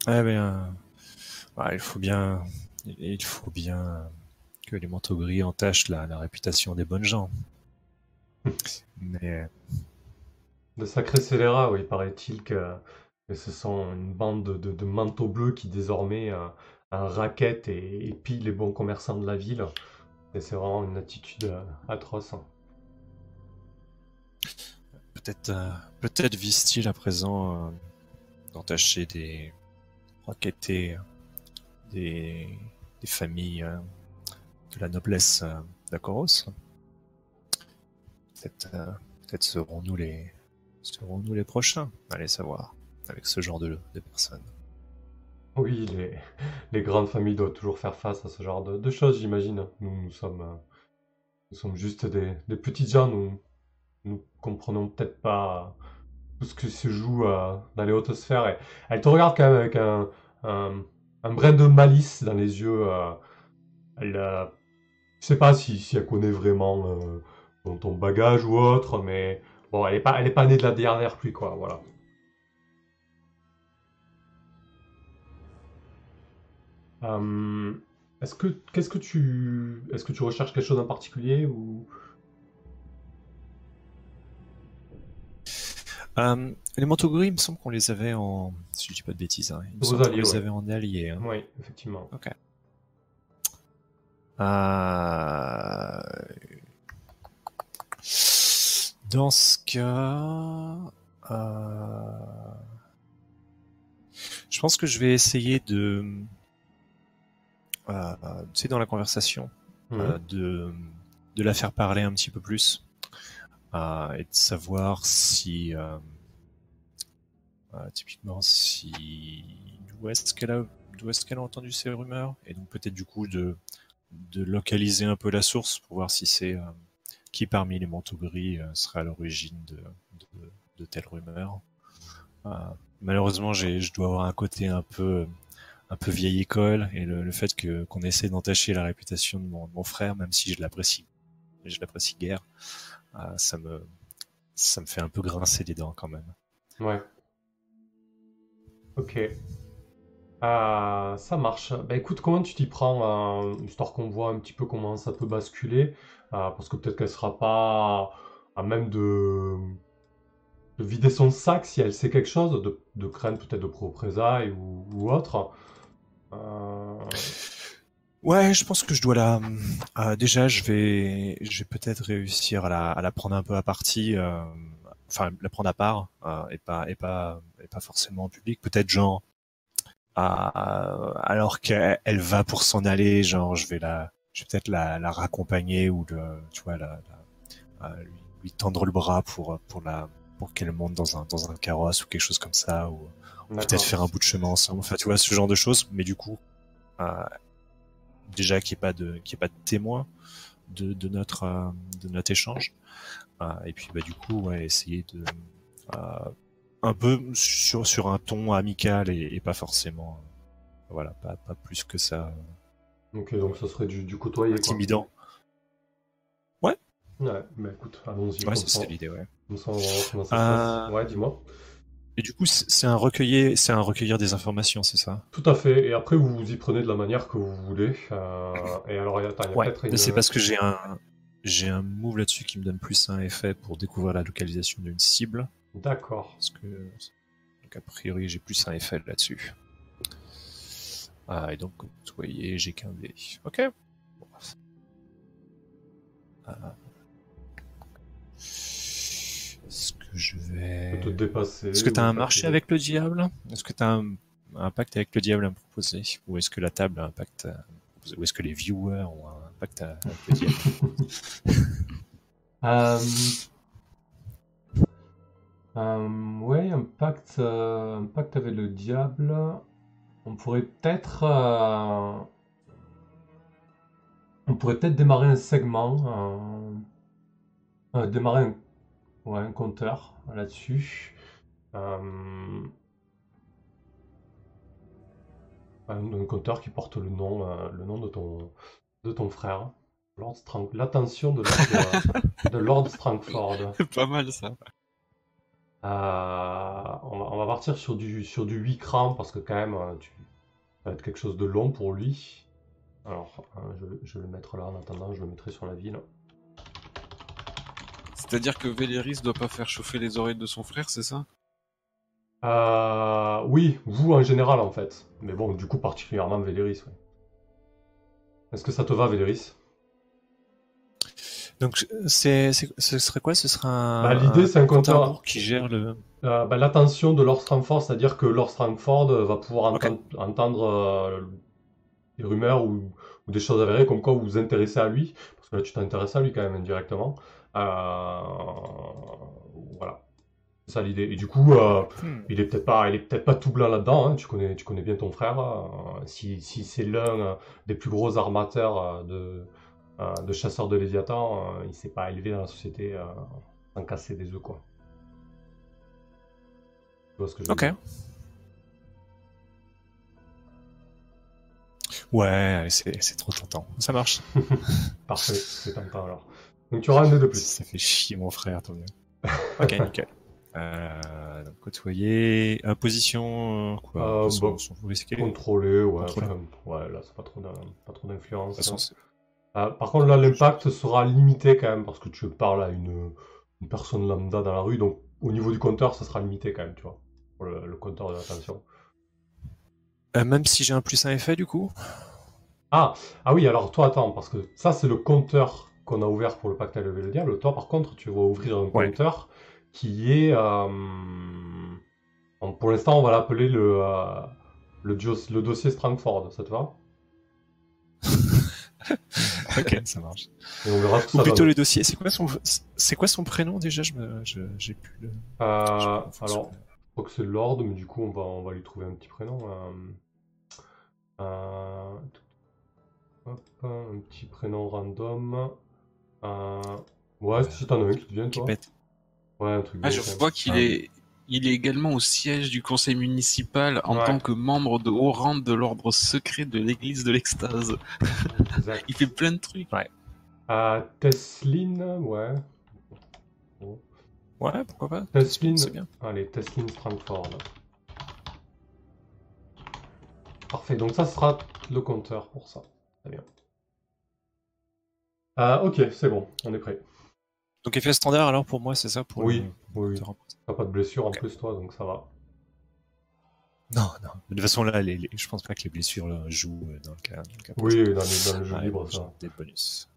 Eh bien, ouais, il faut bien, il faut bien que les manteaux gris entachent la, la réputation des bonnes gens. (laughs) Mais De sacrés scélérats, oui, paraît-il que, ce sont une bande de, manteaux bleus qui désormais euh, euh, et, et pillent les bons commerçants de la ville. C'est vraiment une attitude euh, atroce. peut-être, euh, peut-être vise-t-il à présent euh, d'entacher des, raqueter des, familles de la noblesse d'Akoros. Peut-être, peut-être serons-nous les, serons-nous les prochains. Allez savoir avec ce genre de, personnes. Oui, les, grandes familles doivent toujours faire face à ce genre de, choses, j'imagine. Nous, nous sommes, euh, nous sommes juste des, des petites gens, nous, nous comprenons peut-être pas tout ce qui se joue euh, dans les hautes sphères. Elle te regarde quand même avec un, un, brin de malice dans les yeux. euh, elle, euh, je sais pas si, elle connaît vraiment ton, ton bagage ou autre, mais bon, elle est pas, pas née de la dernière pluie, quoi, voilà. Euh, est-ce que, qu'est-ce que tu, est-ce que tu recherches quelque chose en particulier ou? Euh, les manteaux gris, il me semble qu'on les avait en, si je dis pas de bêtises, hein, il me semble qu'on les ouais. avait en alliés. hein. Oui, effectivement. Euh, Dans ce cas, euh, je pense que je vais essayer de, euh, tu sais, dans la conversation, Mhm. euh, de, de la faire parler un petit peu plus euh, et de savoir si, euh, typiquement, si d'où est-ce qu'elle a, d'où est-ce qu'elle a entendu ces rumeurs et donc peut-être du coup de de localiser un peu la source pour voir si c'est qui parmi les manteaux gris serait à l'origine de, de, de telles rumeurs. Malheureusement, j'ai, je dois avoir un côté un peu un peu vieille école et le, fait que qu'on essaie d'entacher la réputation de mon, frère, même si je l'apprécie, je l'apprécie guère, euh, ça me ça me fait un peu grincer les dents quand même. Ouais. Ok. Euh, ça marche. Bah écoute, comment tu t'y prends, euh, histoire qu'on voit un petit peu comment ça peut basculer, euh, parce que peut-être qu'elle sera pas à même de, de vider son sac si elle sait quelque chose, de, de crainte peut-être de représailles ou, ou autre. Euh, Ouais, je pense que je dois la. euh, déjà, je vais, je vais peut-être réussir à la, à la prendre un peu à partie, euh, enfin la prendre à part euh, et pas et pas et pas forcément en public. Peut-être genre, alors qu'elle elle va pour s'en aller, genre je vais la, je vais peut-être la, la raccompagner ou le, tu vois, la, la- euh, lui, lui tendre le bras pour pour la pour qu'elle monte dans un dans un carrosse ou quelque chose comme ça ou peut-être faire un bout de chemin ensemble. Enfin, tu vois, ce genre de choses. Mais du coup, euh, déjà qu'il n'y ait pas de, qu'il ait pas de témoin de, de notre, euh, de notre échange. Euh, et puis, bah, du coup, ouais, essayer de, un peu sur, sur un ton amical et, et pas forcément, voilà, pas, pas plus que ça, Ok, donc ça serait du, du côtoyer, quoi. intimidant. Ouais, bah écoute, allons-y. Ouais, c'est l'idée, ouais. Comment ça se. Euh, Ouais, dis-moi. Et du coup, c'est un recueillir, c'est un recueillir des informations, c'est ça? Tout à fait. Et après, vous vous y prenez de la manière que vous voulez. Euh, et alors, il y a, attends, il y a Ouais, une... c'est parce que j'ai un, j'ai un move là-dessus qui me donne plus un effet pour découvrir la localisation d'une cible. D'accord. Parce que, donc a priori, j'ai plus un effet là-dessus. Ah, et donc, comme vous voyez, j'ai qu'un dé. Ok. Bon. Que je vais. Peut te dépasser. Est-ce que tu as un marché avec le diable? Est-ce que tu as un, un pacte avec le diable à me proposer? Ou est-ce que la table a un pacte à- Ou est-ce que les viewers ont un pacte à- avec le diable? (laughs) Euh, euh, ouais, un pacte, euh, un pacte avec le diable. On pourrait peut-être, euh, on pourrait peut-être démarrer un segment, euh, euh, démarrer un, ouais, un compteur là-dessus. Euh, un, un compteur qui porte le nom, euh, le nom de ton, de ton frère. Lord Strang- L'attention de Lord, euh, de Lord Strangford. (laughs) Pas mal ça. Euh, on, va, on va partir sur du, sur du 8 crans parce que quand même, tu, ça va être quelque chose de long pour lui. Alors, je, je vais le mettre là en attendant, je le mettrai sur la ville. C'est-à-dire que Véléris doit pas faire chauffer les oreilles de son frère, c'est ça? Euh, oui, vous en général en fait. Mais bon, du coup, particulièrement Véléris. ouais. Est-ce que ça te va, Véléris? Donc, c'est, c'est- ce serait quoi? Ce sera un. Bah, l'idée, c'est un compte à compteur. rebours qui gère le. Euh, bah, L'attention de Lord Strangford, c'est-à-dire que Lord Strangford va pouvoir entendre, entendre, euh, des rumeurs ou, ou des choses avérées comme quoi vous vous intéressez à lui, parce que là tu t'intéresses à lui quand même indirectement. Euh, voilà, c'est ça l'idée. Et du coup, euh, Hmm. il est peut-être pas, il est peut-être pas tout blanc là-dedans. hein. Tu connais, tu connais bien ton frère. euh, si si c'est l'un des plus gros armateurs euh, de, euh, de chasseurs de Léviathan, euh, il s'est pas élevé dans la société euh, sans casser des œufs quoi. Tu vois ce que je veux Ok. dire Ouais, c'est trop tentant. Ça marche. (laughs) Parfait, c'est tentant alors. Donc tu auras un nœud de plus. Ça fait chier mon frère, tant mieux. (laughs) Ok, nickel. Euh, donc, côtoyer, euh, position, euh, quoi, Euh. De Contrôler, ouais, Contrôler. enfin, ouais, là c'est pas trop d'in- pas trop d'influence. c'est- Euh, par contre là l'impact sera limité quand même parce que tu parles à une, une personne lambda dans la rue, donc au niveau du compteur ça sera limité quand même, tu vois, pour le, le compteur de l'attention. Euh, même si j'ai un plus un effet, du coup? Ah, ah oui, alors toi attends, parce que ça c'est le compteur qu'on a ouvert pour le pacte à lever le diable. Toi par contre tu vas ouvrir un Ouais. compteur qui est, euh, pour l'instant on va l'appeler le, euh, le, dossier Strangford, ça te va? (laughs) Ok, ça marche. Et on verra Ou ça plutôt donne. le dossier. C'est quoi son, c'est quoi son prénom déjà? Je me, je, j'ai plus le. Euh, je alors, je crois que c'est Lord, mais du coup, on va, on va lui trouver un petit prénom. euh, euh, hop, un petit prénom random. Euh, ouais, si t'en as un qui te vient, qui pète. Ouais, un truc Ah, bien, je vois qu'il Ah. est, il est également au siège du conseil municipal en Ouais. tant que membre de haut rang de l'ordre secret de l'église de l'extase. (laughs) Il fait plein de trucs. Euh, Teslin, ouais. Ouais, pourquoi pas Teslin, C'est bien. allez, Teslin Strangford. Parfait, donc ça sera le compteur pour ça. Très bien. Euh, ok, c'est bon, on est prêt. Donc effet standard alors pour moi, c'est ça pour Oui, le- oui. T'as pas de blessure en plus, toi, donc ça va. Non, non. De toute façon là, les, les- je pense pas que les blessures là, jouent euh, dans le cas. Dans le cas Oui, oui, dans, le- dans le jeu Ouais, libre, bon, ça. Des bonus.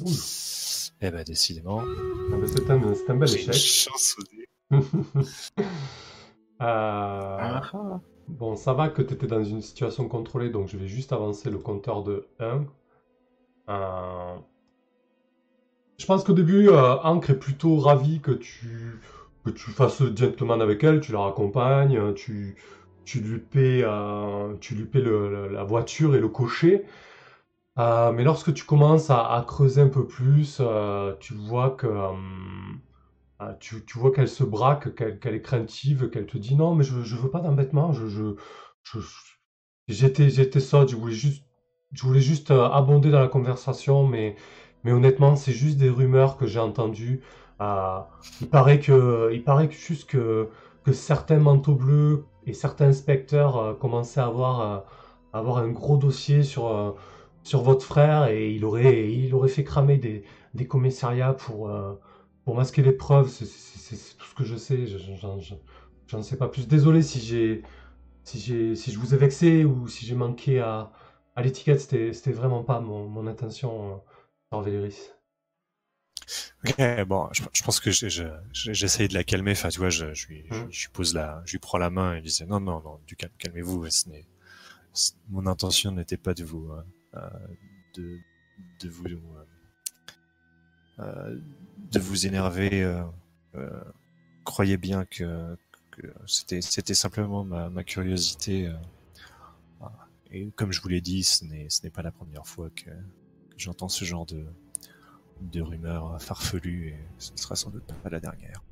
Ouh. Eh ben décidément. Ah, c'est un, c'est un bel une échec. chance au dé. (laughs) Euh, Ah, ah. Bon, ça va que tu étais dans une situation contrôlée, donc je vais juste avancer le compteur de 1. Euh, Je pense qu'au début, euh, Ancre est plutôt ravi que tu, que tu fasses le gentleman avec elle, tu la raccompagnes, euh, tu, tu lui paies, tu lui paies la voiture et le cocher. Mais lorsque tu commences à, creuser un peu plus, tu vois que tu, vois qu'elle se braque, qu'elle est craintive, qu'elle te dit non, mais je, je veux pas d'embêtement, je, je, je- je- j'étais, sotte, je voulais juste, je voulais juste euh, abonder dans la conversation, mais, mais honnêtement, c'est juste des rumeurs que j'ai entendues. Euh, il paraît que, il paraît que juste que, certains manteaux bleus et certains inspecteurs euh, commençaient à avoir, avoir un gros dossier sur, sur votre frère et il aurait, il aurait fait cramer des, des commissariats pour, pour masquer les preuves. C'est tout ce que je sais. Je- je- J'en je- j'en sais pas plus. Désolé si j'ai, si si je vous ai vexé ou si j'ai manqué à, à l'étiquette. C'était, vraiment pas mon, mon intention. par Véléris. Ok, bon, je, je pense que je- je- je- j'essaye de la calmer. Enfin, tu vois, je, je, lui, je lui pose la, je lui prends la main et je disais non, non, non, du calme, calmez-vous. Mon intention n'était pas de vous, euh, euh, de, de vous, euh, euh, de vous énerver. euh, euh, croyez bien que, que c'était, c'était simplement ma, ma curiosité. Et comme je vous l'ai dit, ce n'est, pas la première fois que, j'entends ce genre de, de rumeurs farfelues et ce ne sera sans doute pas la dernière.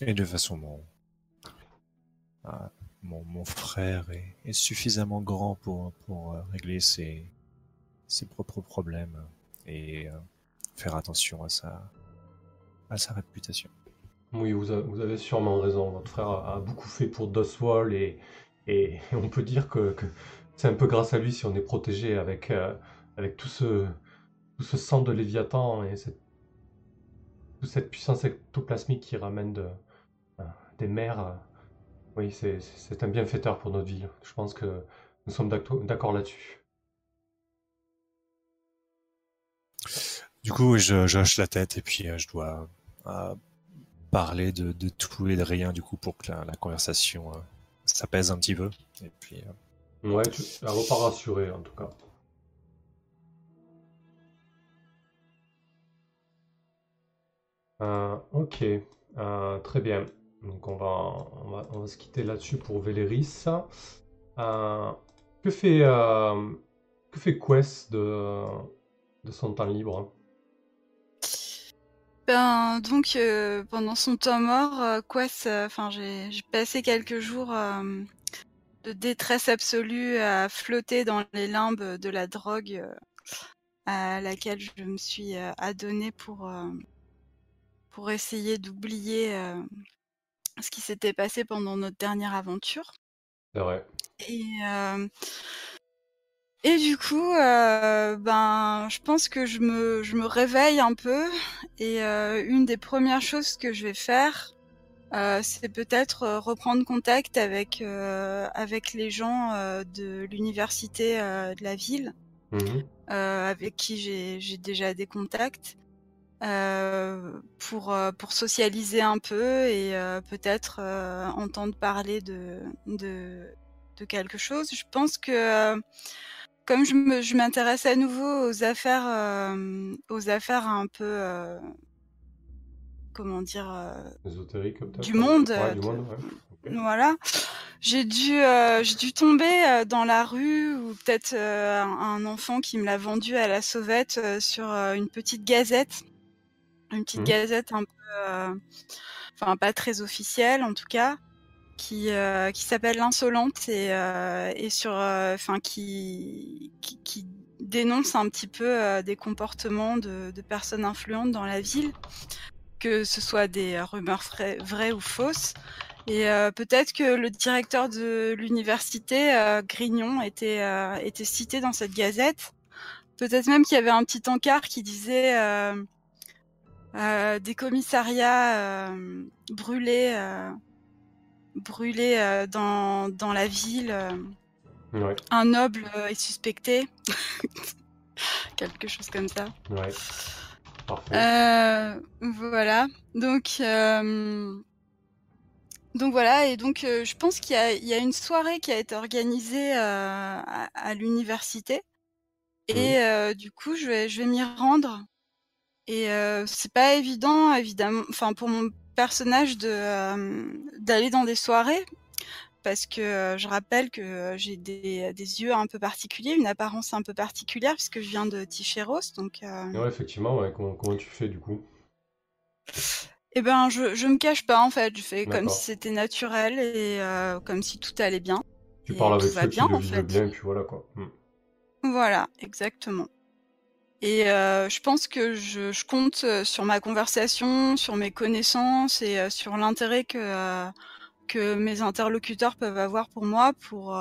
Et de façon, mon, ah, mon, mon frère est, suffisamment grand pour, pour euh, régler ses, ses propres problèmes et euh, faire attention à sa, à sa réputation. Oui, vous, avez sûrement raison. Votre frère a beaucoup fait pour Doswall et, et (laughs) on peut dire que, c'est un peu grâce à lui si on est protégé avec, euh, avec tout ce, tout ce sang de Léviathan et cette, toute cette puissance ectoplasmique qui ramène euh, des mers. oui, c'est un bienfaiteur pour notre vie. Je pense que nous sommes d'accord là-dessus. Du coup, je, hoche la tête et puis euh, je dois parler de, tout et de rien du coup pour que la conversation euh, s'apaise un petit peu. Et puis, euh, Ouais, tu elle repart rassurée en tout cas. Euh, ok, euh, très bien. Donc on va, on va, on va se quitter là-dessus pour Véléris. Que fait, que fait Quest de, de son temps libre? Ben, donc, euh, pendant son temps mort, euh, euh, enfin, j'ai j'ai passé quelques jours euh, de détresse absolue à flotter dans les limbes de la drogue à laquelle je me suis adonnée pour, pour essayer d'oublier ce qui s'était passé pendant notre dernière aventure. C'est vrai. Et, et du coup, euh, ben, je pense que je me, je me réveille un peu. Et euh, une des premières choses que je vais faire, euh, c'est peut-être reprendre contact avec, avec les gens de l'université de la ville, euh, avec qui j'ai j'ai déjà des contacts. pour pour socialiser un peu et peut-être entendre parler de, de de quelque chose. Je pense que comme je me je m'intéresse à nouveau aux affaires euh, aux affaires un peu euh, comment dire euh, Ésotérique peut-être? du monde, Ouais, euh, du de- monde, ouais. Voilà. J'ai dû, euh, j'ai dû tomber euh, dans la rue ou peut-être euh, un enfant qui me l'a vendu à la sauvette euh, sur euh, une petite gazette, une petite Mhm. gazette un peu, euh, enfin pas très officielle en tout cas, qui euh, qui s'appelle l'insolente et euh, et sur, euh, enfin qui, qui qui dénonce un petit peu euh, des comportements de, de personnes influentes dans la ville, que ce soit des euh, rumeurs vra- vraies ou fausses. Et peut-être que le directeur de l'université, Grignon, était, était cité dans cette gazette. Peut-être même qu'il y avait un petit encart qui disait euh, des commissariats euh, brûlés, brûlés euh, dans, dans la ville. euh, Ouais, un noble euh, est suspecté. (laughs) Quelque chose comme ça. ouais. Parfait. Voilà. Donc, donc voilà. Et donc, euh, je pense qu'il y y a une soirée qui a été organisée euh, à, à l'université. Et euh, du coup, je vais, je vais m'y rendre. Et euh, c'est pas évident, évidemment, enfin pour mon personnage de euh, d'aller dans des soirées parce que euh, je rappelle que euh, j'ai des, des yeux un peu particuliers, une apparence un peu particulière puisque je viens de Ticheros, donc Ouais, effectivement, ouais. Comment, comment tu fais du coup? Eh ben, je, je me cache pas en fait. Je fais comme si c'était naturel et comme si tout allait bien. Tu Et parles tout avec va ceux qui bien, le en vivent fait. bien, et puis voilà quoi. Hmm. Voilà, exactement. Et euh, je pense que je, je compte euh, sur ma conversation, sur mes connaissances et euh, sur l'intérêt que euh, que mes interlocuteurs peuvent avoir pour moi pour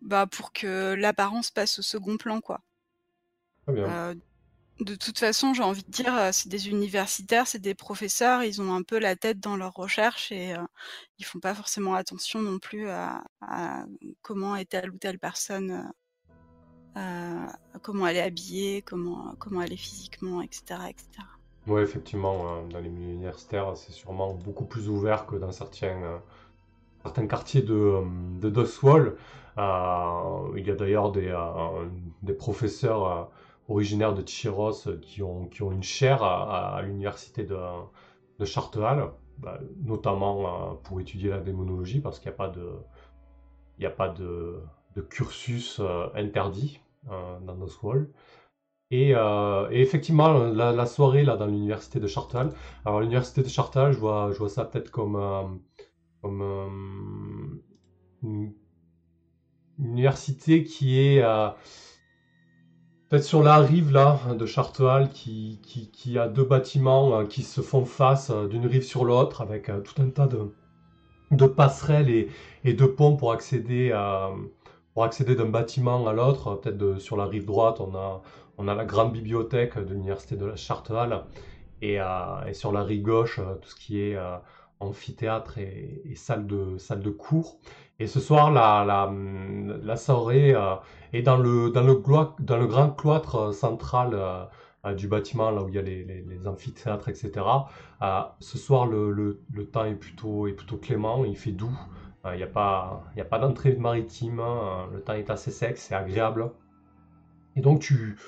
bah pour que l'apparence passe au second plan quoi. Très bien. De toute façon, j'ai envie de dire, c'est des universitaires, c'est des professeurs, ils ont un peu la tête dans leurs recherches et ils font pas forcément attention non plus à, à comment est telle ou telle personne comment elle est habillée, comment, comment elle est physiquement, etc. etc. Oui, effectivement, dans les milieux universitaires, c'est sûrement beaucoup plus ouvert que dans certains, certains quartiers de, de il y a d'ailleurs des, des professeurs originaires de Chiros qui ont, qui ont une chaire à, l'université de, de Chartehal, bah, notamment pour étudier la démonologie, parce qu'il n'y a pas de, il n'y a pas de cursus interdit dans nos Et, euh, et, effectivement, la, soirée là dans l'université de Chartal. Alors l'université de Chartal, je vois, je vois ça peut-être comme, euh, comme euh, une, université qui est peut-être sur la rive là de Chartal, qui, qui, a deux bâtiments qui se font face d'une rive sur l'autre avec tout un tas de, de passerelles et, et de ponts pour accéder à pour accéder d'un bâtiment à l'autre, peut-être sur la rive droite, on a, la grande bibliothèque de l'université de la Charteval, et, euh, et, sur la rive gauche, euh, tout ce qui est euh, amphithéâtre et, salle, de, cours. Et ce soir, la, soirée est dans le, grand cloître central du bâtiment, là où il y a les, amphithéâtres, etc. ce soir, le, temps est plutôt clément, il fait doux. Il euh, n'y a pas, d'entrée maritime, hein. le temps est assez sec, c'est agréable. Et donc, tu,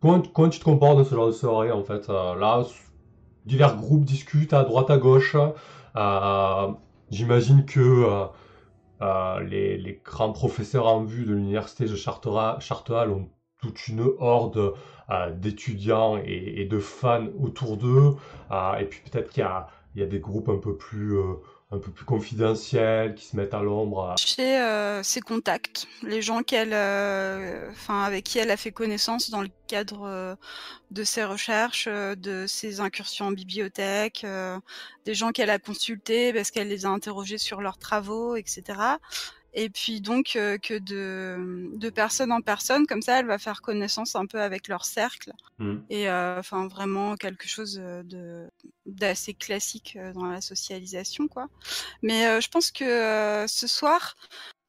comment, tu te comportes dans ce genre de soirée en fait? Euh, Là, divers groupes discutent à droite à gauche. Euh, j'imagine que les, grands professeurs en vue de l'université de Charterhal ont toute une horde d'étudiants et, de fans autour d'eux. et puis peut-être qu'il y a, des groupes un peu plus un peu plus confidentiels, qui se mettent à l'ombre. Chez euh, ses contacts, les gens qu'elle, euh, avec qui elle a fait connaissance dans le cadre euh, de ses recherches, de ses incursions en bibliothèque, des gens qu'elle a consultés parce qu'elle les a interrogés sur leurs travaux, etc et puis donc que de, de, personne en personne, comme ça, elle va faire connaissance un peu avec leur cercle, mmh. et enfin vraiment quelque chose de d'assez classique dans la socialisation, quoi. Mais je pense que ce soir,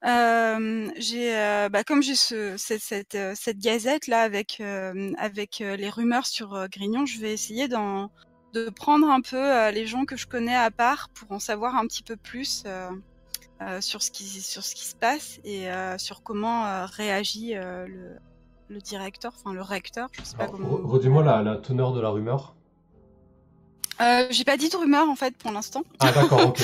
j'ai, bah, comme j'ai ce, cette, cette, cette, gazette là avec avec les rumeurs sur Grignon, je vais essayer de prendre un peu les gens que je connais à part pour en savoir un petit peu plus. Euh, sur, ce qui, sur ce qui se passe et euh, sur comment euh, réagit le, le, directeur, enfin le recteur, je sais pas comment. Redis-moi la, la, teneur de la rumeur. Euh, j'ai pas dit de rumeur en fait pour l'instant. Ah d'accord, ok.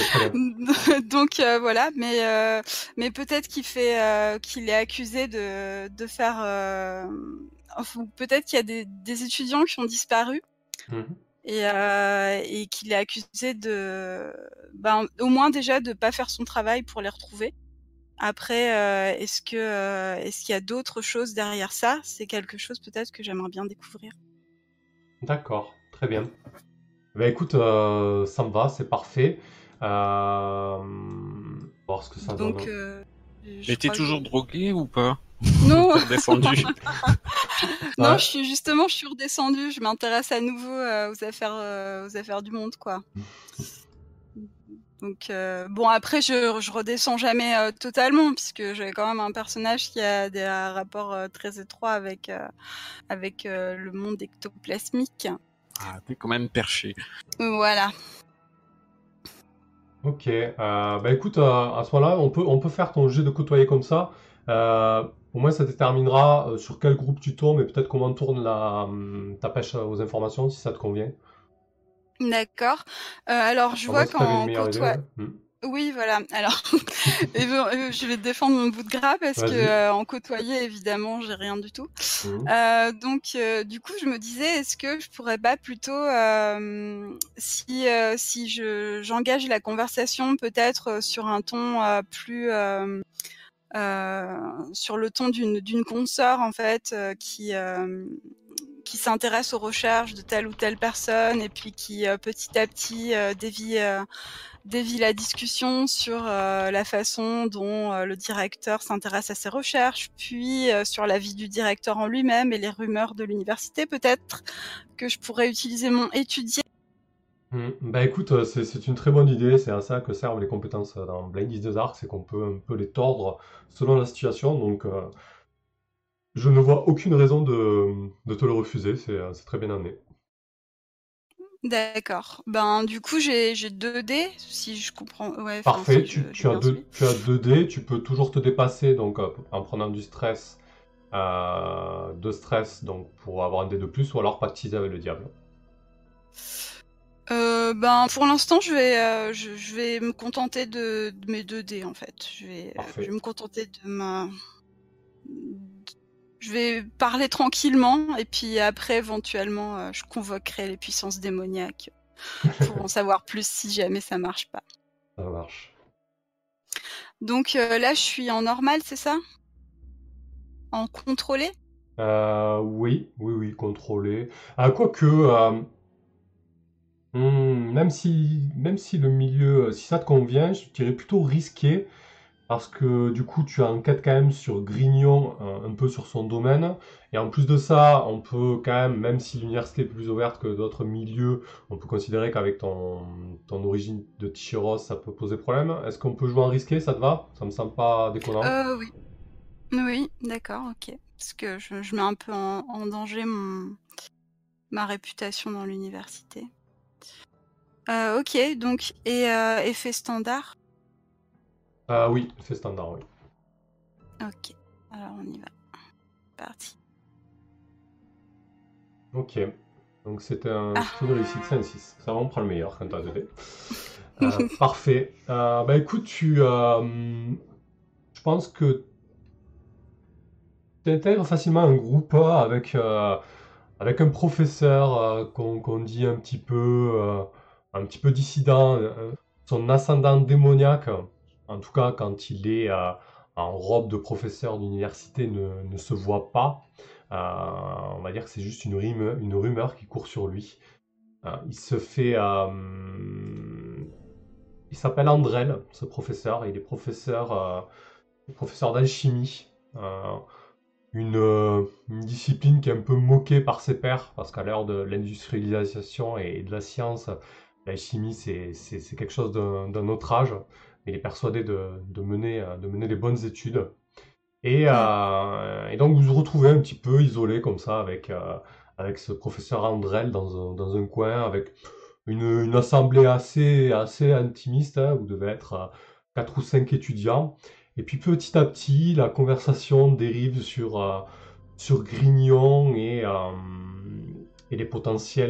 (laughs) Donc euh, voilà, mais euh, mais peut-être qu'il fait qu'il est accusé de de faire, peut-être qu'il y a des, des, étudiants qui ont disparu. Mmh et, euh, et qu'il est accusé de, ben, au moins déjà de pas faire son travail pour les retrouver. Après, euh, est-ce que euh, est-ce qu'il y a d'autres choses derrière ça? C'est quelque chose peut-être que j'aimerais bien découvrir. D'accord, très bien. Ben écoute, euh, ça me va, c'est parfait. Euh... Voir ce que ça Donc, donne. Euh, Mais t'es toujours drogué ou pas? (laughs) non. redescendu. (laughs) non, je suis justement, je suis redescendu. Je m'intéresse à nouveau euh, aux affaires, euh, aux affaires du monde, quoi. Donc euh, bon, après, je, je redescends jamais totalement puisque j'ai quand même un personnage qui a des rapports très étroits avec avec le monde ectoplasmique. Ah, t'es quand même perché. Voilà. Ok, bah écoute, à ce moment-là, on peut, on peut faire ton jet de côtoyer comme ça. Au moins, ça déterminera euh, sur quel groupe tu tombes et peut-être comment tourne la, hum, ta pêche aux informations, si ça te convient. D'accord. Euh, alors, je vois qu'en. Hmm. Oui, voilà. Alors, (laughs) euh, je vais défendre mon bout de gras parce que en côtoyer, évidemment, j'ai rien du tout. Hmm. donc, du coup, je me disais, est-ce que je pourrais pas plutôt, si si je j'engage la conversation, peut-être sur un ton plus euh, sur le ton d'une consort en fait euh, qui euh, qui s'intéresse aux recherches de telle ou telle personne et puis qui petit à petit dévie dévie la discussion sur la façon dont le directeur s'intéresse à ses recherches, puis sur la vie du directeur en lui-même et les rumeurs de l'université peut-être que je pourrais utiliser mon étudier Mmh. Bah écoute, euh, c'est une très bonne idée, c'est à ça que servent les compétences dans Blind is the Dark, c'est qu'on peut un peu les tordre selon la situation, donc euh, Je ne vois aucune raison de, de te le refuser, c'est euh, c'est très bien amené. D'accord. Ben, du coup, j'ai j'ai 2 dés, si je comprends. Ouais, enfin, Parfait, si je- tu, j'ai tu as bien deux, tu as deux dés, tu peux toujours te dépasser donc euh, en prenant du stress, euh, de stress donc pour avoir un dé de plus ou alors pactiser avec le diable. Euh, ben, pour l'instant, je vais, euh, je, je vais me contenter de, de mes 2 dés, en fait. Je vais, euh, je vais me contenter de ma. Je vais parler tranquillement, et puis après, éventuellement, euh, je convoquerai les puissances démoniaques (laughs) pour en savoir plus si jamais ça marche pas. Ça marche. Donc euh, là, je suis en normal, c'est ça? En contrôlé? Euh, oui, oui, oui, contrôlé. Ah, quoique, euh, hmm, même si, même si le milieu, si ça te convient, je dirais plutôt risqué, parce que du coup, tu enquêtes quand même sur Grignon, un, un peu sur son domaine, et en plus de ça, on peut quand même, même si l'université est plus ouverte que d'autres milieux, on peut considérer qu'avec ton, ton origine de Ticheros, ça peut poser problème. Est-ce qu'on peut jouer en risqué, ça te va? Ça me semble pas déconnant. Euh, oui. Oui, d'accord, ok. Parce que je, je mets un peu en, en danger mon, ma réputation dans l'université. Euh, ok, donc, et euh, effet standard? Ah oui, c'est standard, oui. Ok, alors on y va. Parti. Ok. Donc c'était un, Ah. c'est une réussite, c'est un 6. Ça va, on prend le meilleur quand t'as 2 dés. (laughs) Euh, parfait. Euh, bah écoute, tu, je pense que tu intègres facilement un groupe avec, euh, avec un professeur qu'on dit un petit peu, un petit peu dissident, euh, son ascendant démoniaque, en tout cas quand il est euh, en robe de professeur d'université, ne, se voit pas. Euh, on va dire que c'est juste une rumeur, une rumeur qui court sur lui. Il se fait. il s'appelle Andrel, ce professeur. Il est professeur, professeur d'alchimie. Une, une discipline qui est un peu moquée par ses pairs, parce qu'à l'heure de l'industrialisation et de la science, l'alchimie c'est c'est- quelque chose d'un autre âge. Il est persuadé de, de mener, de mener les bonnes études. Et, euh, et donc vous vous retrouvez un petit peu isolé comme ça avec, euh, avec ce professeur Andrel dans un, dans un coin, avec une, une assemblée assez, assez intimiste. hein. Vous devez être euh, quatre ou cinq étudiants. Et puis petit à petit, la conversation dérive sur, sur Grignon et, les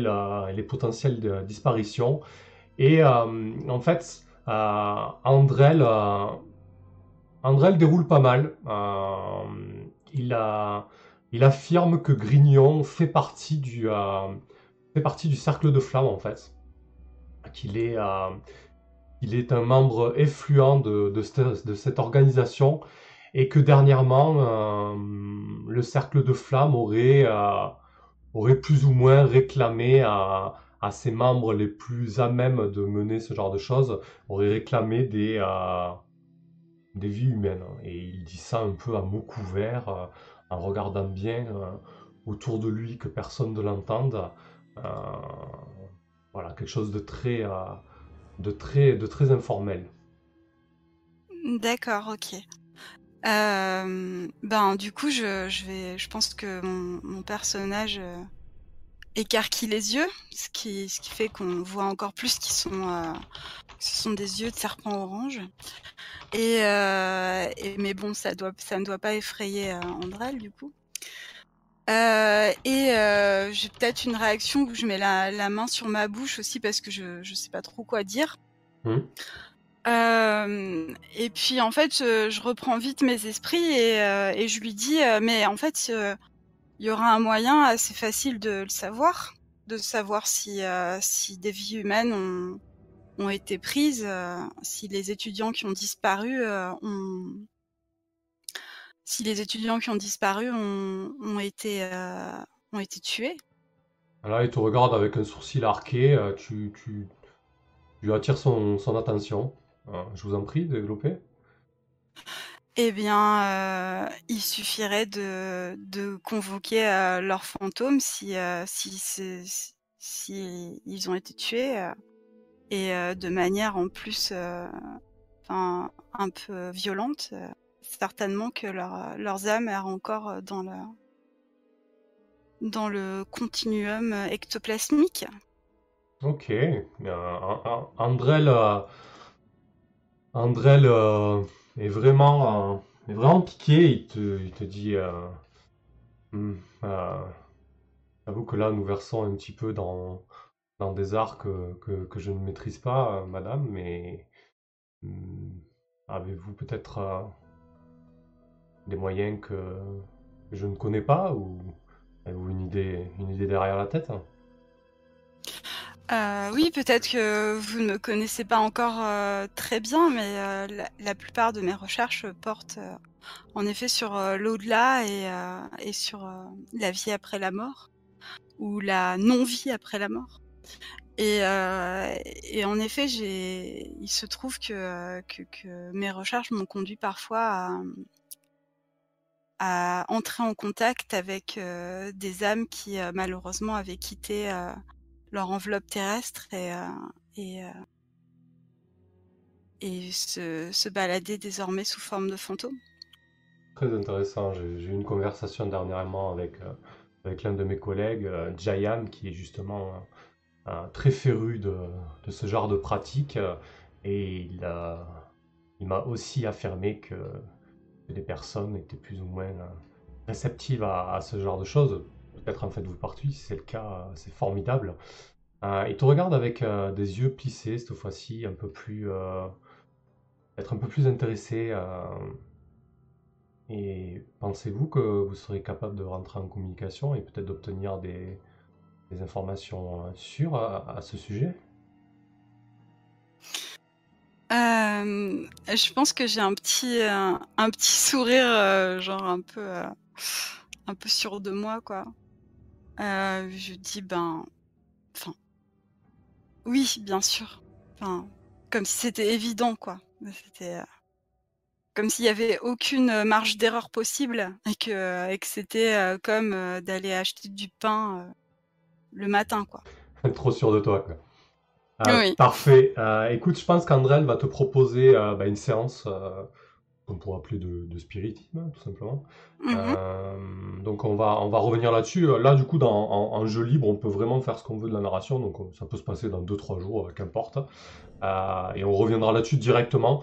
euh, les potentielles de- disparitions. Et euh, en fait, euh, Andrel, Andrel déroule pas mal. Il, il affirme que Grignon fait partie du, fait partie du cercle de flamme en fait. Qu'il est, il est un membre influent de, de, cette, organisation et que dernièrement, le cercle de flamme aurait, aurait plus ou moins réclamé à, ses membres les plus à même de mener ce genre de choses, aurait réclamé des, euh, des vies humaines. Et il dit ça un peu à mots couverts, euh, en regardant bien euh, autour de lui que personne ne l'entende. Voilà, quelque chose de très, de très, de très informel. D'accord, ok. Euh, ben, du coup, je, je vais, je pense que mon, mon personnage euh, écarquille les yeux, ce qui, ce qui fait qu'on voit encore plus qu'ils sont, euh, ce sont des yeux de serpent orange. Et, mais bon, ça doit, ça ne doit pas effrayer Andrel, du coup. Et j'ai peut-être une réaction où je mets la, la main sur ma bouche aussi parce que je, je sais pas trop quoi dire. Hmm. Euh, et puis en fait, je, je reprends vite mes esprits et, euh, je lui dis, euh, mais en fait, euh, il y aura un moyen assez facile de le savoir, de savoir si, euh, des vies humaines ont, été prises, euh, si les étudiants qui ont disparu euh, ont, été, euh, tués. Là, il te regarde avec un sourcil arqué, euh, tu, tu, attires son attention. Je vous en prie, développez. Eh bien, euh, il suffirait de, de convoquer euh, leurs fantômes si, euh, si, c'est- si, si ils ont été tués et de manière en plus enfin, un peu violente. certainement que leur, leurs âmes errent encore dans le, dans le continuum ectoplasmique. Ok. Andrel, Andrel est vraiment, est vraiment piqué. Il te, te dit. Hmm, J'avoue que là, nous versons un petit peu dans, des arts que, je ne maîtrise pas, euh, madame, mais hmm, avez-vous peut-être euh, des moyens que je ne connais pas ou avez-vous une idée, une idée derrière la tête euh, oui, peut-être que vous ne me connaissez pas encore très bien, mais la, plupart de mes recherches portent en effet sur l'au-delà et, sur la vie après la mort ou la non-vie après la mort. Et, euh, et en effet, il se trouve que, mes recherches m'ont conduit parfois à, entrer en contact avec euh, des âmes qui euh, malheureusement avaient quitté euh, leur enveloppe terrestre et, euh, et, et se, se balader désormais sous forme de fantômes. Très intéressant. J'ai eu une conversation dernièrement avec avec l'un de mes collègues, euh, Jayan, qui est justement très féru de, ce genre de pratique. et il, m'a aussi affirmé que, les personnes étaient plus ou moins euh, réceptives à, ce genre de choses. Peut-être en fait vous partie, si c'est le cas, c'est formidable. Euh, il te regarde avec des yeux plissés cette fois-ci, un peu plus, être un peu plus intéressé. Et pensez-vous que vous serez capable de rentrer en communication et peut-être d'obtenir des, informations euh, sûres à, ce sujet? Euh, Je pense que j'ai un petit, un, petit sourire, euh, genre un peu, un peu sûr de moi, quoi. Je dis, ben, enfin, oui, bien sûr. Enfin, comme si c'était évident, quoi. C'était comme s'il y avait aucune marge d'erreur possible et que, et que c'était comme d'aller acheter du pain le matin, quoi. (laughs) Trop sûr de toi, quoi. oui. Parfait. écoute, je pense qu'Andrel va te proposer bah, une séance qu'on pourrait appeler de, spiritisme, tout simplement. Mmh donc on va, on va revenir là-dessus. Là, du coup, dans, en, jeu libre, on peut vraiment faire ce qu'on veut de la narration, donc ça peut se passer dans 2-3 jours, qu'importe. et on reviendra là-dessus directement.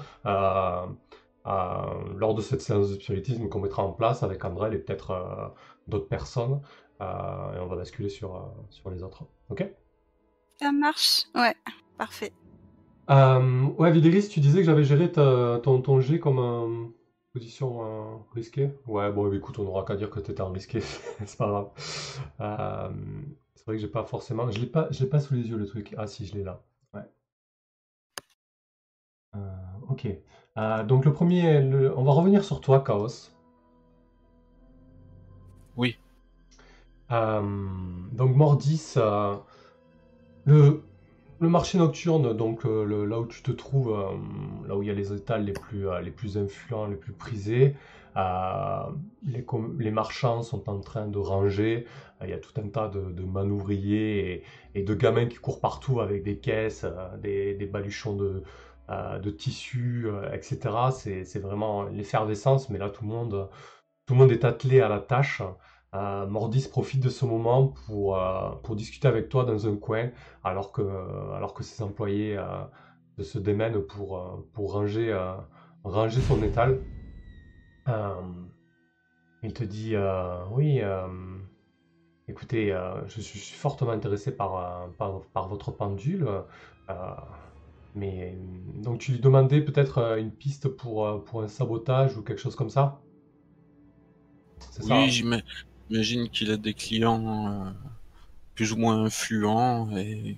Euh, lors de cette séance de spiritisme qu'on mettra en place avec André et peut-être euh, d'autres personnes. Euh, et on va basculer sur, sur les autres. Ok? Ça marche, ouais, parfait. Ouais, Vidéris, tu disais que j'avais géré ton, ton jet comme position risquée. Ouais, bon, écoute, on n'aura qu'à dire que tu étais en risqué, (laughs) c'est pas grave. c'est vrai que j'ai pas forcément. Je l'ai pas, je l'ai pas sous les yeux le truc. Ah si, je l'ai là. Ouais. ok. Euh, donc le premier, on va revenir sur toi, Chaos. Oui. Euh, donc Mordis, euh, le, le marché nocturne, donc là où tu te trouves, là où il y a les étals les plus, plus influents, les plus prisés, les, marchands sont en train de ranger. Il y a tout un tas de, manouvriers et, de gamins qui courent partout avec des caisses, des, baluchons de, euh, de tissus, euh, etc. C'est vraiment l'effervescence, mais là tout le monde, tout le monde est attelé à la tâche. Euh, Mordis profite de ce moment pour, pour discuter avec toi dans un coin, alors que, alors que ses employés se démènent pour, pour ranger, ranger son étal. il te dit Oui, écoutez, je suis fortement intéressé par, par, par votre pendule. Mais donc tu lui demandais peut-être euh, une piste pour, euh, pour un sabotage ou quelque chose comme ça? Oui, hein? J'imagine qu'il a des clients euh, plus ou moins influents et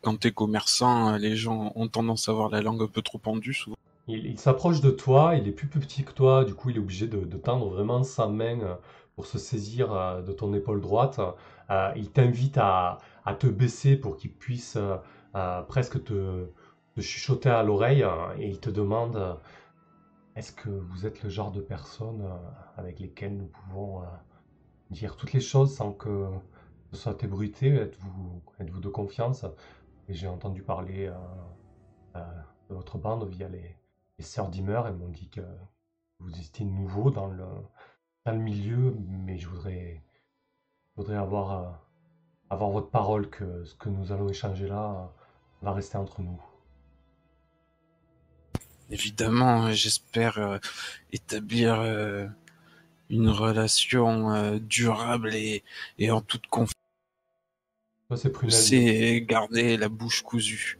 quand tu es commerçant, les gens ont tendance à avoir la langue un peu trop pendue souvent. Il, s'approche de toi, il est plus petit que toi, du coup il est obligé de, tendre vraiment sa main pour se saisir de ton épaule droite. il t'invite à, te baisser pour qu'il puisse presque te, chuchoter à l'oreille et il te demande euh, est-ce que vous êtes le genre de personne euh, avec lesquelles nous pouvons euh, dire toutes les choses sans que ce soit ébruité Êtes-vous êtes de confiance? J'ai entendu parler de votre bande via les, les sœurs d'Imer. Elles m'ont dit que vous étiez nouveau dans le, dans le milieu, mais je voudrais, voudrais avoir, euh, avoir votre parole que ce que nous allons échanger là euh, va rester entre nous. Évidemment, j'espère euh, établir euh, une relation euh, durable et, et en toute confiance. C'est C'est garder la bouche cousue.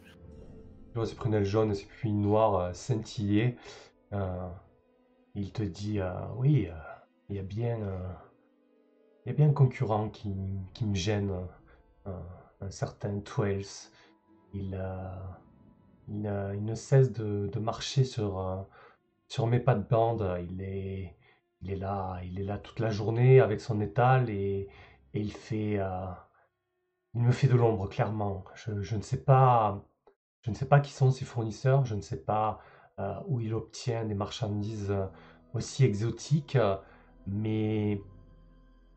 toi, c'est prunelle jaune et c'est puis noir euh, scintillé. Euh, il te dit, euh, oui, il y a bien, il y a bien un concurrent qui, qui me gêne, un certain Twells. Il, il, il ne cesse de, de marcher sur, sur mes pas de bande. Il est, il est là, il est là toute la journée avec son étal et, il fait, euh, il me fait de l'ombre clairement. Je, ne sais pas, je ne sais pas qui sont ses fournisseurs. Je ne sais pas euh, où il obtient des marchandises euh, aussi exotiques, mais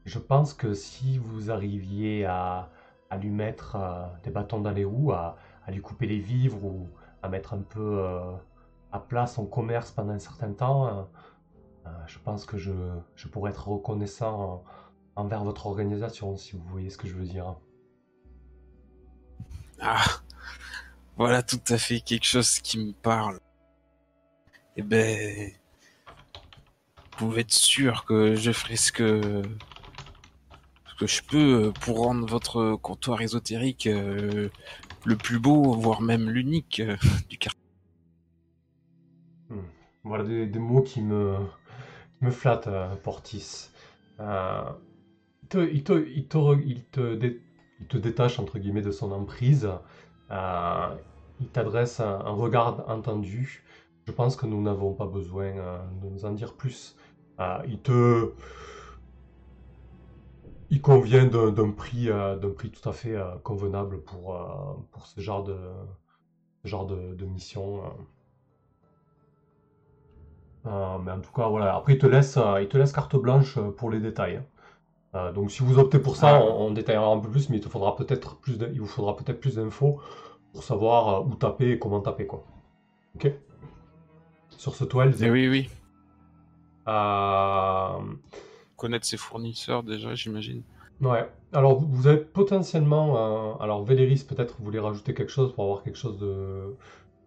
je pense que si vous arriviez à, lui mettre des bâtons dans les roues, à, à lui couper les vivres ou à mettre un peu à plat son commerce pendant un certain temps, je pense que je, je pourrais être reconnaissant en- envers votre organisation, si vous voyez ce que je veux dire. Ah, voilà tout à fait quelque chose qui me parle. Eh ben, vous pouvez être sûr que je ferai ce que ce que je peux pour rendre votre comptoir ésotérique euh, le plus beau, voire même l'unique euh, (laughs) du quartier. Hmm. Voilà des, des mots qui me, me flattent, euh, Portis. Euh, il, te, il, te, détache, entre guillemets, de son emprise. Euh, il t'adresse un, regard entendu. Je pense que nous n'avons pas besoin de nous en dire plus. Il te... Il convient d'un prix, tout à fait convenable pour, ce genre de mission. Euh. Mais en tout cas, voilà. Après, il te laisse, euh, il te laisse carte blanche euh, pour les détails. hein. Euh, donc, si vous optez pour ça, Ah. on, on détaillera un peu plus, mais il te faudra peut-être plus, il vous faudra peut-être plus d'infos pour savoir euh, où taper et comment taper, quoi. Ok? Sur ce toile, Eh oui, oui. euh, Connaître ses fournisseurs déjà, j'imagine. Ouais. Alors, vous- vous avez potentiellement. euh, alors, Véléris, peut-être, vous voulez rajouter quelque chose pour avoir quelque chose de.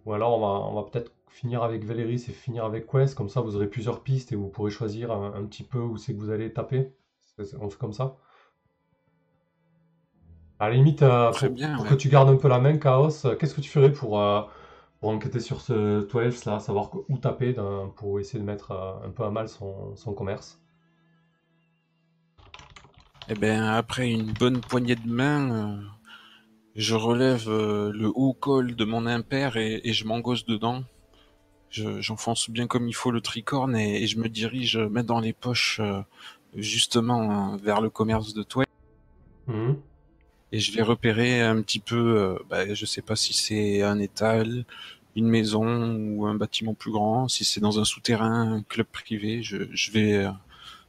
Ou alors, on va, on va peut-être finir avec Véléris et finir avec Quest. Comme ça, vous aurez plusieurs pistes et vous pourrez choisir un, un petit peu où c'est que vous allez taper. On fait comme ça. À la limite, euh, pour, bien, pour ouais. que tu gardes un peu la main, Chaos, euh, qu'est-ce que tu ferais pour, euh, pour enquêter sur ce 12 là, savoir où taper pour essayer de mettre un peu à mal son, son commerce? Eh ben, après une bonne poignée de main, je relève le haut col de mon impair et, et je m'engosse dedans. Je- J'enfonce bien comme il faut le tricorne et, et je me dirige euh, main dans les poches euh, justement euh, vers le commerce de toile. Mhm. Et je vais repérer un petit peu, bah, je sais pas si c'est un étal, une maison ou un bâtiment plus grand, si c'est dans un souterrain, un club privé. Je, je vais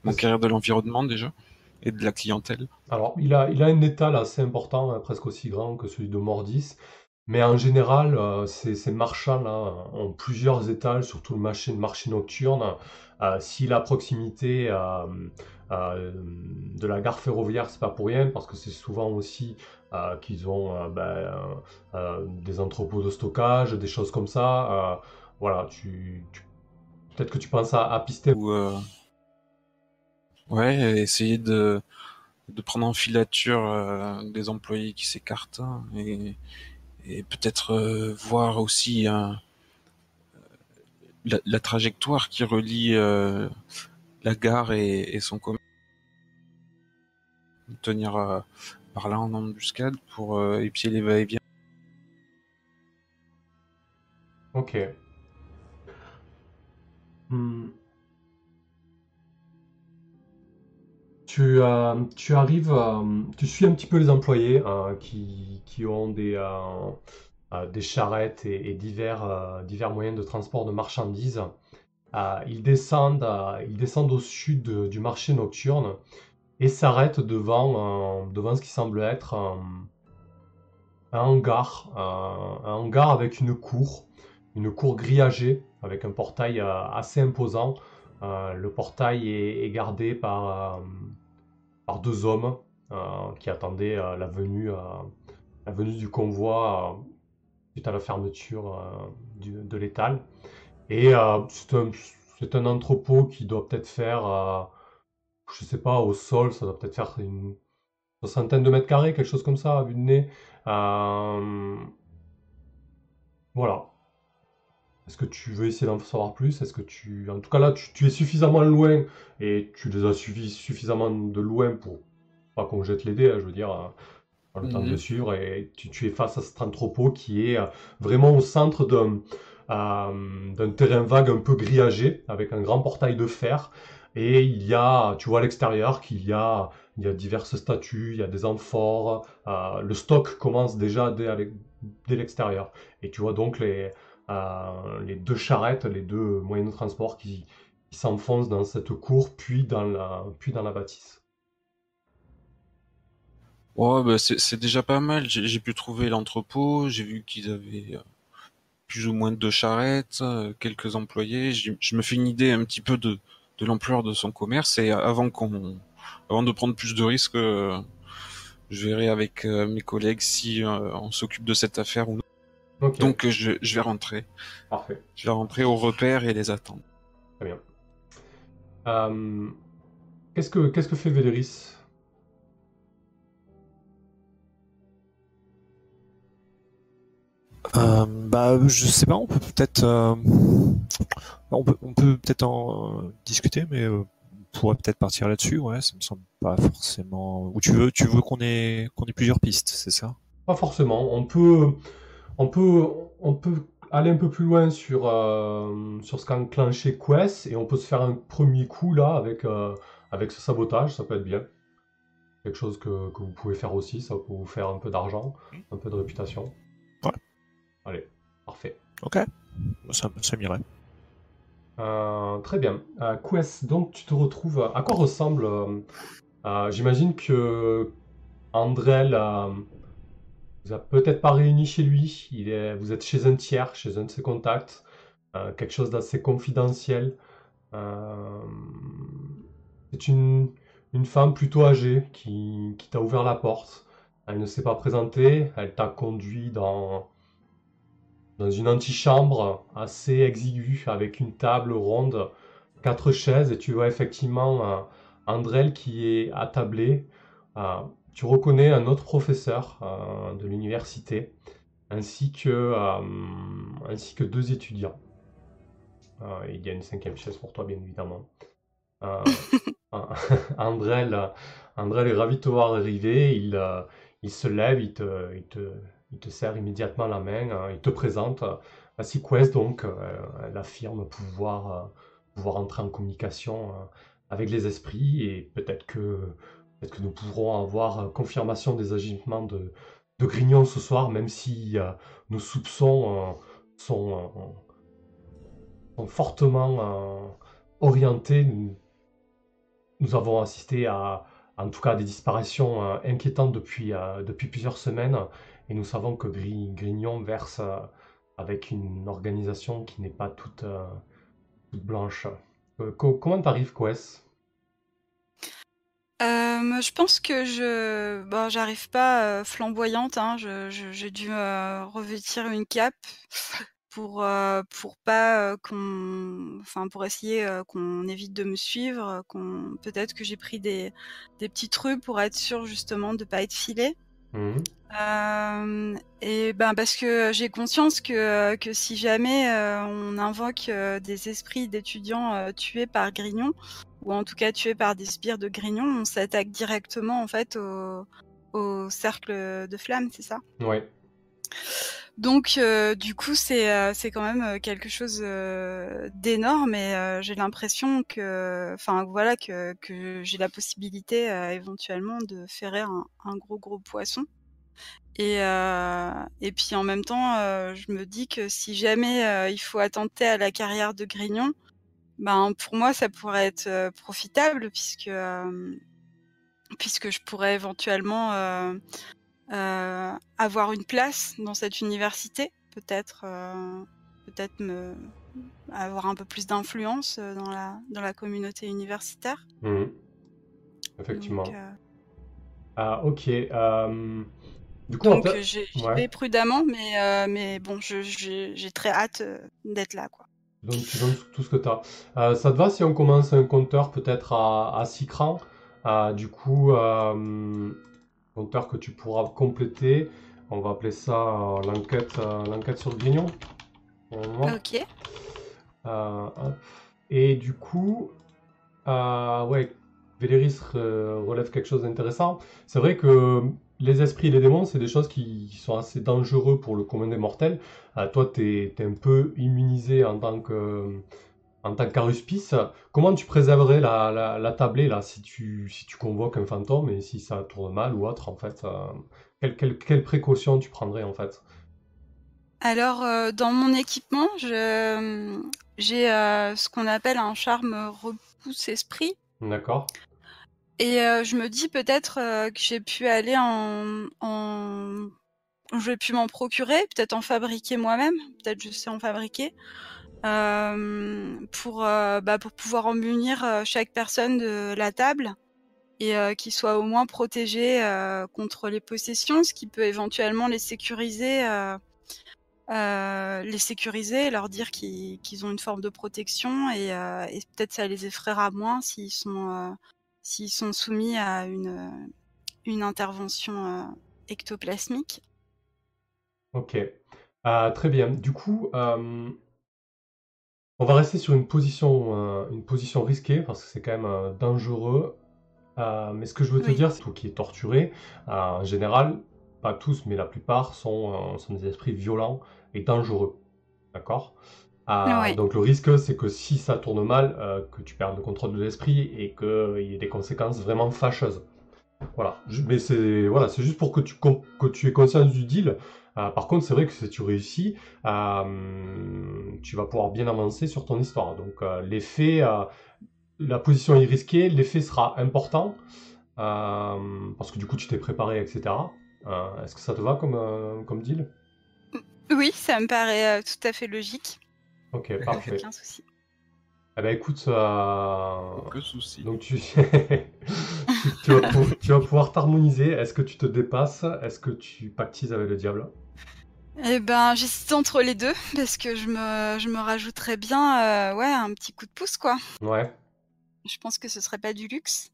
m'enquérir de l'environnement déjà et de la clientèle. Alors, il a, il a un étal assez important, hein, presque aussi grand que celui de Mordis. Mais en général, euh, ces, ces marchands-là ont plusieurs étals, surtout le marché, nocturne. Euh, est à proximité euh, euh, de la gare ferroviaire, c'est pas pour rien, parce que c'est souvent aussi euh, qu'ils ont euh, ben, euh, euh, des entrepôts de stockage, des choses comme ça. Euh, voilà, peut-être que tu penses à, à pister. Ou euh, ouais, essayer de de prendre en filature euh, des employés qui s'écartent hein, et, et peut-être euh, voir aussi euh, la, trajectoire qui relie euh, la gare et, son commerce. Tenir euh, par là en embuscade pour épier les va-et-vient. Ok. Hmm. Tu, euh, tu arrives, euh, tu suis un petit peu les employés euh, qui, ont des, euh, charrettes et, divers, moyens de transport de marchandises. Ils descendent, ils descendent au sud du marché nocturne et s'arrêtent devant, ce qui semble être un, hangar, un hangar avec une cour une cour grillagée avec un portail assez imposant. le portail est, gardé par, par deux hommes qui attendaient la, venue, la venue du convoi suite à la fermeture de l'étal. Et c'est un, un, entrepôt qui doit peut-être faire, je sais pas, au sol, ça doit peut-être faire une soixantaine de mètres carrés, quelque chose comme ça, à vue de nez. Voilà. Est-ce que tu veux essayer d'en savoir plus? Est-ce que tu... En tout cas là, tu, es suffisamment loin et tu les as suivis suffisamment de loin pour pas qu'on jette les dés, hein, je veux dire, euh, le temps de le mhm. suivre. Et tu, es face à cet entrepôt qui est euh, vraiment au centre d'un euh, terrain vague un peu grillagé, avec un grand portail de fer. Et il y a, tu vois à l'extérieur qu'il y a, il y a diverses statues, il y a des amphores. le stock commence déjà dès, dès l'extérieur. Et tu vois donc les, les deux charrettes, les deux moyens de transport qui, s'enfoncent dans cette cour, puis dans la, puis dans la bâtisse. Ouais, bah c'est déjà pas mal. J'ai pu trouver l'entrepôt, j'ai vu qu'ils avaient euh, plus ou moins deux charrettes, euh, quelques employés. Je me fais une idée un petit peu de, de l'ampleur de son commerce et avant qu'on, avant de prendre plus de risques, euh, je verrai avec mes collègues si on s'occupe de cette affaire ou non. Donc je, vais rentrer. Parfait. Je vais rentrer au repère et les attendre. Très bien. Euh, qu'est-ce que qu'est-ce que fait Véléris? Euh, bah, je sais pas, on peut peut-être, euh, on peut, on peut peut-être en discuter, mais on pourrait peut-être partir là-dessus. Ouais, ça me semble pas forcément. Ou tu veux, tu veux qu'on ait, qu'on ait plusieurs pistes, c'est ça? Pas forcément. On peut, on peut, on peut aller un peu plus loin sur, euh, sur ce qu'enclenché Quest et on peut se faire un premier coup là avec, euh, avec ce sabotage, ça peut être bien. Quelque chose que, vous pouvez faire aussi, ça peut vous faire un peu d'argent, un peu de réputation. Ouais. Allez, parfait. Ok, ça, ça m'irait. Euh, très bien. Quest, donc tu te retrouves. À quoi ressemble. J'imagine que Andrel vous a peut-être pas réuni chez lui, vous êtes chez un tiers, chez un de ses contacts, euh, quelque chose d'assez confidentiel. Euh, c'est une, femme plutôt âgée qui, t'a ouvert la porte. Elle ne s'est pas présentée, elle t'a conduit dans, une antichambre assez exiguë avec une table ronde, quatre chaises et tu vois effectivement euh, Andrel qui est attablé. Tu reconnais un autre professeur euh, de l'université, ainsi que, euh, ainsi que deux étudiants. Euh, il y a une cinquième chaise pour toi, bien évidemment. (laughs) (laughs) Andrel, Andrel est ravi de te voir arriver. Il, il se lève, il te, il, te, il te serre immédiatement la main, hein, il te présente. Ainsi Quest, donc, elle affirme pouvoir, pouvoir entrer en communication avec les esprits et peut-être que Que nous pourrons avoir euh, confirmation des agissements de, de Grignon ce soir, même si euh, nos soupçons euh, sont, fortement orientés. Nous, avons assisté à, en tout cas, des disparitions inquiétantes depuis, depuis plusieurs semaines, et nous savons que Grignon verse avec une organisation qui n'est pas toute, blanche. comment t'arrives, Quest euh, je pense que je bon, j'arrive pas, euh, flamboyante, hein. Je j'ai dû, euh, revêtir une cape pour, pour pas, qu'on enfin, pour essayer, qu'on évite de me suivre, qu'on peut-être que j'ai pris des des petites rues pour être sûr justement de pas être filée. Mmh et ben, parce que j'ai conscience que, que si jamais, on invoque, des esprits d'étudiants, tués par Grignon ou en tout cas tués par des spires de Grignon, on s'attaque directement en fait au, au cercle de flammes, c'est ça? Ouais. Donc euh, du coup c'est euh, c'est quand même euh, quelque chose d'énorme et j'ai l'impression que enfin voilà que, que j'ai la possibilité éventuellement de ferrer un, un, gros gros poisson. Et, et puis en même temps, je me dis que si jamais il faut attenter à la carrière de Grignon, ben, pour moi, ça pourrait être profitable puisque, puisque je pourrais éventuellement avoir une place dans cette université, peut-être peut-être me avoir un peu plus d'influence dans la dans la communauté universitaire. Mhm. Effectivement. Donc, euh, Ah, ok. euh, Du coup, en donc euh, j'ai- j'y ouais. vais prudemment, mais euh, mais bon, j'ai très hâte euh, d'être là, quoi. Donc tu donnes tout ce que tu as. ça te va si on commence un compteur peut-être à, à 6 crans? Euh, Du coup, euh, compteur que tu pourras compléter. On va appeler ça euh, l'enquête euh, l'enquête sur le grignon. Ok. Euh. Et du coup, euh, ouais, Véléris euh, relève quelque chose d'intéressant. C'est vrai que les esprits et les démons, c'est des choses qui sont assez dangereux pour le commun des mortels. Euh, toi, tu es, un peu immunisé en tant que en tant qu'aruspice. Comment tu préserverais la, la, la tablée là si tu, si tu convoques un fantôme et si ça tourne mal ou autre en fait euh, quelle, quelle, quelle précaution tu prendrais en fait? Alors, euh, dans mon équipement, j'ai ce qu'on appelle un charme repousse-esprit. D'accord Et euh, je me dis peut-être euh, que j'ai pu aller en, en... J'ai pu m'en procurer, peut-être en fabriquer moi-même, peut-être je sais en fabriquer, euh, pour, euh, bah, pour pouvoir en munir euh, chaque personne de la table et euh, qu'ils soient au moins protégés contre les possessions, ce qui peut éventuellement les sécuriser, euh, les sécuriser, leur dire qu'ils qu'ils ont une forme de protection et, euh, et peut-être ça les effraiera moins s'ils sont s'ils sont soumis à une, une intervention euh, ectoplasmique. Ok, Euh, très bien. Du coup, euh, on va rester sur une position, euh, une position risquée parce que c'est quand même euh, dangereux. Euh, mais ce que je veux te Oui. dire, c'est toi qui est torturé, euh, en général, pas tous, mais la plupart sont, euh, sont des esprits violents et dangereux. D'accord? Euh, Ouais. Donc le risque, c'est que si ça tourne mal, euh, que tu perdes le contrôle de l'esprit et qu'il y ait des conséquences vraiment fâcheuses. Voilà. Je- mais c'est voilà, c'est juste pour que tu, que tu aies conscience du deal. Euh, par contre, c'est vrai que si tu réussis, euh, tu vas pouvoir bien avancer sur ton histoire. Donc euh, l'effet, euh, la position est risquée, l'effet sera important euh, parce que du coup tu t'es préparé, etc. Euh, Est-ce que ça te va comme, euh, comme deal? Oui, ça me paraît euh, tout à fait logique. Ok, (laughs) parfait. Aucun souci. Eh ben écoute, euh, Que souci. donc tu, (laughs) tu, vas pou- tu vas pouvoir t'harmoniser. Est-ce que tu te dépasses? Est-ce que tu pactises avec le diable? Eh ben, j'hésite entre les deux parce que je me, je me rajouterais bien, euh, ouais, un petit coup de pouce, quoi. Ouais. Je pense que ce serait pas du luxe.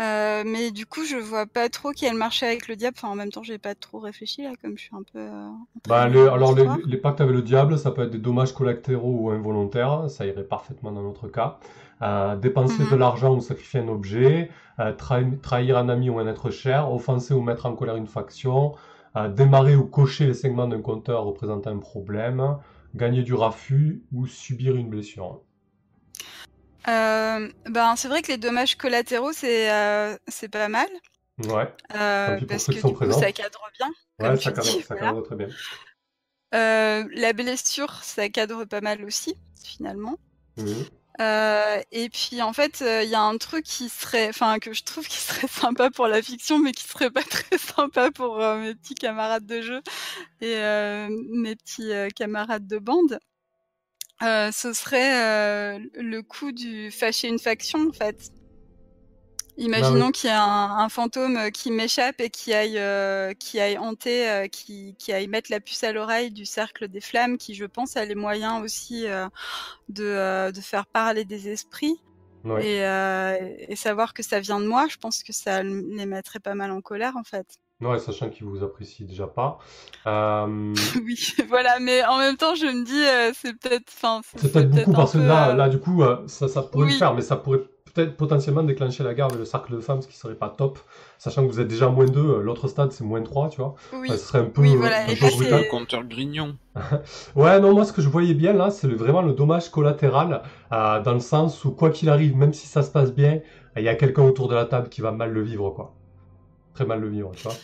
Euh, mais du coup, je vois pas trop quel marché avec le diable. Enfin, en même temps, j'ai pas trop réfléchi là, comme je suis un peu. euh, Bah, alors, les, les pactes avec le diable, ça peut être des dommages collatéraux ou involontaires, ça irait parfaitement dans notre cas. Euh, dépenser Mhm. de l'argent ou sacrifier un objet, euh, trahi- trahir un ami ou un être cher, offenser ou mettre en colère une faction, euh, démarrer ou cocher les segments d'un compteur représentant un problème, gagner du raffut ou subir une blessure. Euh, ben, c'est vrai que les dommages collatéraux, c'est euh, c'est pas mal. Ouais, euh, parce que du sont coup, présents. ça cadre bien. ouais, ça cadre, dis, ça voilà. cadre très bien. La blessure, ça cadre pas mal aussi, finalement. Et puis en fait, il y a un truc qui serait, enfin que je trouve qui serait (laughs) sympa pour la fiction, mais qui serait pas (laughs) très sympa pour mes petits camarades de jeu et mes petits camarades de bande. Euh, ce serait euh, le coup du fâcher une faction en fait. Imaginons Bah oui. qu'il y ait un, un fantôme euh, qui m'échappe et qui aille, euh, qui aille hanter, euh, qui, qui aille mettre la puce à l'oreille du cercle des flammes, qui je pense a les moyens aussi euh, de, euh, de faire parler des esprits Ouais. et, euh, et savoir que ça vient de moi. Je pense que ça les mettrait pas mal en colère en fait. Ouais, sachant qu'il vous apprécie déjà pas. (laughs) Euh, oui, voilà. Mais en même temps, je me dis, euh, c'est peut-être, enfin, C'est peut-être beaucoup parce que peu, là, euh, là, du coup, euh, ça, ça pourrait le faire, mais ça pourrait peut-être potentiellement déclencher la guerre avec le cercle de femmes, ce qui serait pas top. Sachant que vous êtes déjà moins 2, l'autre stade c'est moins 3, tu vois. oui. Ouais, ce serait un peu, Oui, voilà, un peu brutal. c'est- Compteur grignon. (laughs) Ouais, non, moi ce que je voyais bien là, c'est vraiment le dommage collatéral, euh, dans le sens où quoi qu'il arrive, même si ça se passe bien, il y a quelqu'un autour de la table qui va mal le vivre, quoi. Très mal le vivre, tu vois.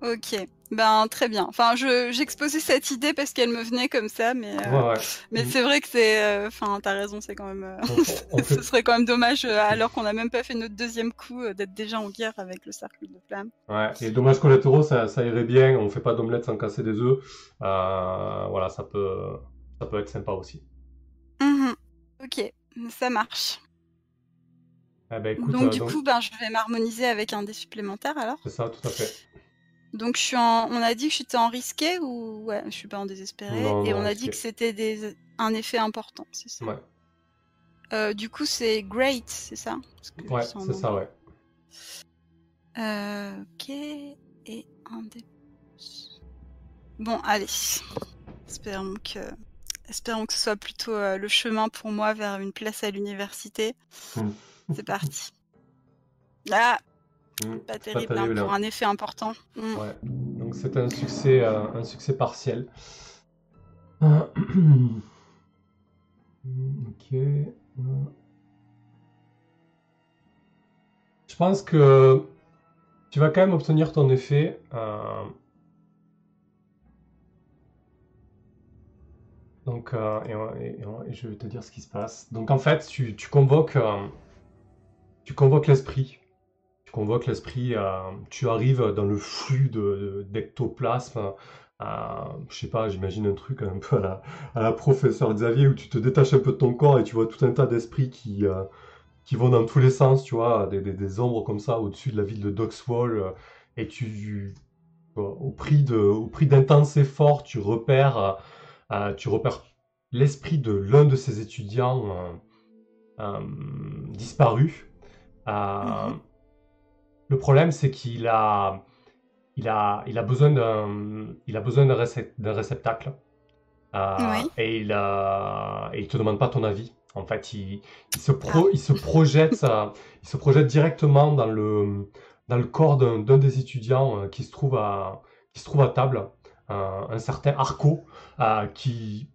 Ok, ben très bien. Enfin, je j'exposais cette idée parce qu'elle me venait comme ça, mais euh, Ouais, ouais. mais Mhm. c'est vrai que c'est, euh, enfin, t'as raison, c'est quand même, euh, On, on fait (laughs) ce serait quand même dommage euh, alors qu'on n'a même pas fait notre deuxième coup euh, d'être déjà en guerre avec le cercle de flammes. Ouais, et dommages collatéraux, ça, ça irait bien. On fait pas d'omelette sans casser des œufs. Euh, voilà, ça peut, ça peut être sympa aussi. Mhm. Ok, ça marche. Ben, écoute, Donc euh, du donc- coup, ben, je vais m'harmoniser avec un dé supplémentaire alors. c'est ça, tout à fait. Donc je suis en... on a dit que j'étais en risqué ou ouais, je suis pas en désespéré. Non, Et non, on a risqué. dit que c'était des... un effet important, c'est ça? Ouais, Euh, du coup, c'est great, c'est ça? Que ouais c'est ça, ouais. Euh, ok, et un dé. Bon, allez. (laughs) Espérons que, espérons que ce soit plutôt euh, le chemin pour moi vers une place à l'université. Mm. C'est parti. (laughs) Ah, Mm, pas terrible, hein, terrible, pour hein. un effet important. Mm. Ouais. Donc c'est un succès, euh, un succès partiel. (clears throat) ok. Je pense que tu vas quand même obtenir ton effet. euh, Donc, euh, et, je vais te dire ce qui se passe. Donc, en fait, tu, tu convoques, euh, tu convoques l'esprit. Tu convoques l'esprit. euh, tu arrives dans le flux de, de- d'ectoplasme. euh, je sais pas, j'imagine un truc un peu à la, à professeur Xavier où tu te détaches un peu de ton corps et tu vois tout un tas d'esprits qui, euh, qui vont dans tous les sens, tu vois, des, des- ombres comme ça au-dessus de la ville de Doxwall. euh, et tu, au prix de, au prix d'intenses efforts, tu repères. euh, euh, tu repères l'esprit de l'un de ces étudiants euh, euh, disparus. Euh, Mhm. Le problème, c'est qu'il a, il a, il a besoin d'un, il a besoin d'un récep- d'un réceptacle. Euh, Oui. Et il il te demande pas ton avis. En fait, il, il se pro- il se projette, euh, il se projette directement dans le, dans le corps d'un des étudiants qui se trouve à, qui se trouve à table, un, un certain Arco, euh, qui,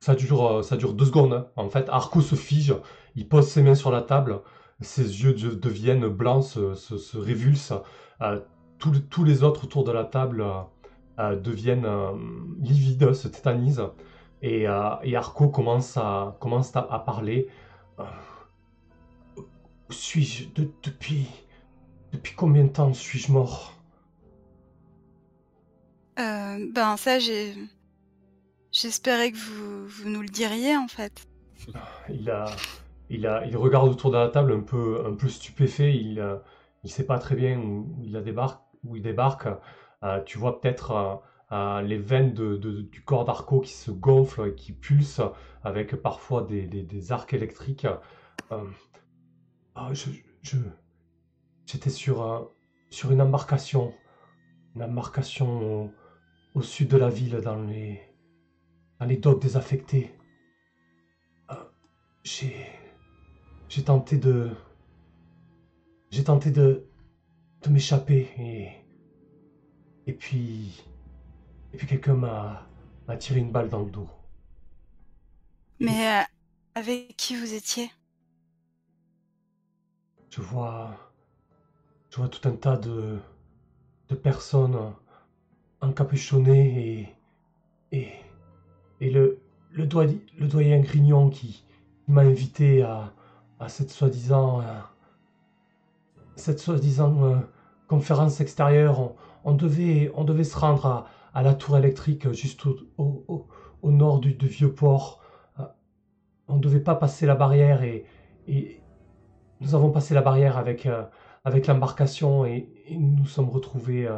ça dure, ça dure deux secondes. En fait, Arco se fige, il pose ses mains sur la table, ses yeux de- deviennent blancs, se, se, se révulsent. euh, tous, les- tous les autres autour de la table euh, euh, deviennent livides, se tétanisent. Et, et Arco commence à, commence à, à parler. Où suis-je De- depuis, depuis combien de temps suis-je mort? Euh, ben ça, j'ai, j'espérais que vous, vous nous le diriez en fait. Il a, il regarde autour de la table un peu, stupéfait. Il, euh, il sait pas très bien où, il débarque, il débarque. Euh, tu vois peut-être euh, euh, les veines du corps d'Arco qui se gonflent et qui pulsent avec parfois des, arcs électriques. Euh, ah, je, j'étais sur, sur une embarcation, une embarcation au, au sud de la ville dans les, dans les docks désaffectés. Euh, j'ai, j'ai tenté de, j'ai tenté de, de m'échapper et, et puis, et puis quelqu'un m'a, m'a tiré une balle dans le dos. Mais euh, avec qui vous étiez? Je vois, je vois tout un tas de, de personnes encapuchonnées et, et, et le, le, doyen, le doyen Grignon qui m'a invité à, à cette soi-disant, euh, soi-disant euh, conférence extérieure. On, devait, on devait se rendre à, à la tour électrique juste au, au, nord du, vieux port. Euh, on ne devait pas passer la barrière et, et nous avons passé la barrière avec, avec l'embarcation et, et nous sommes retrouvés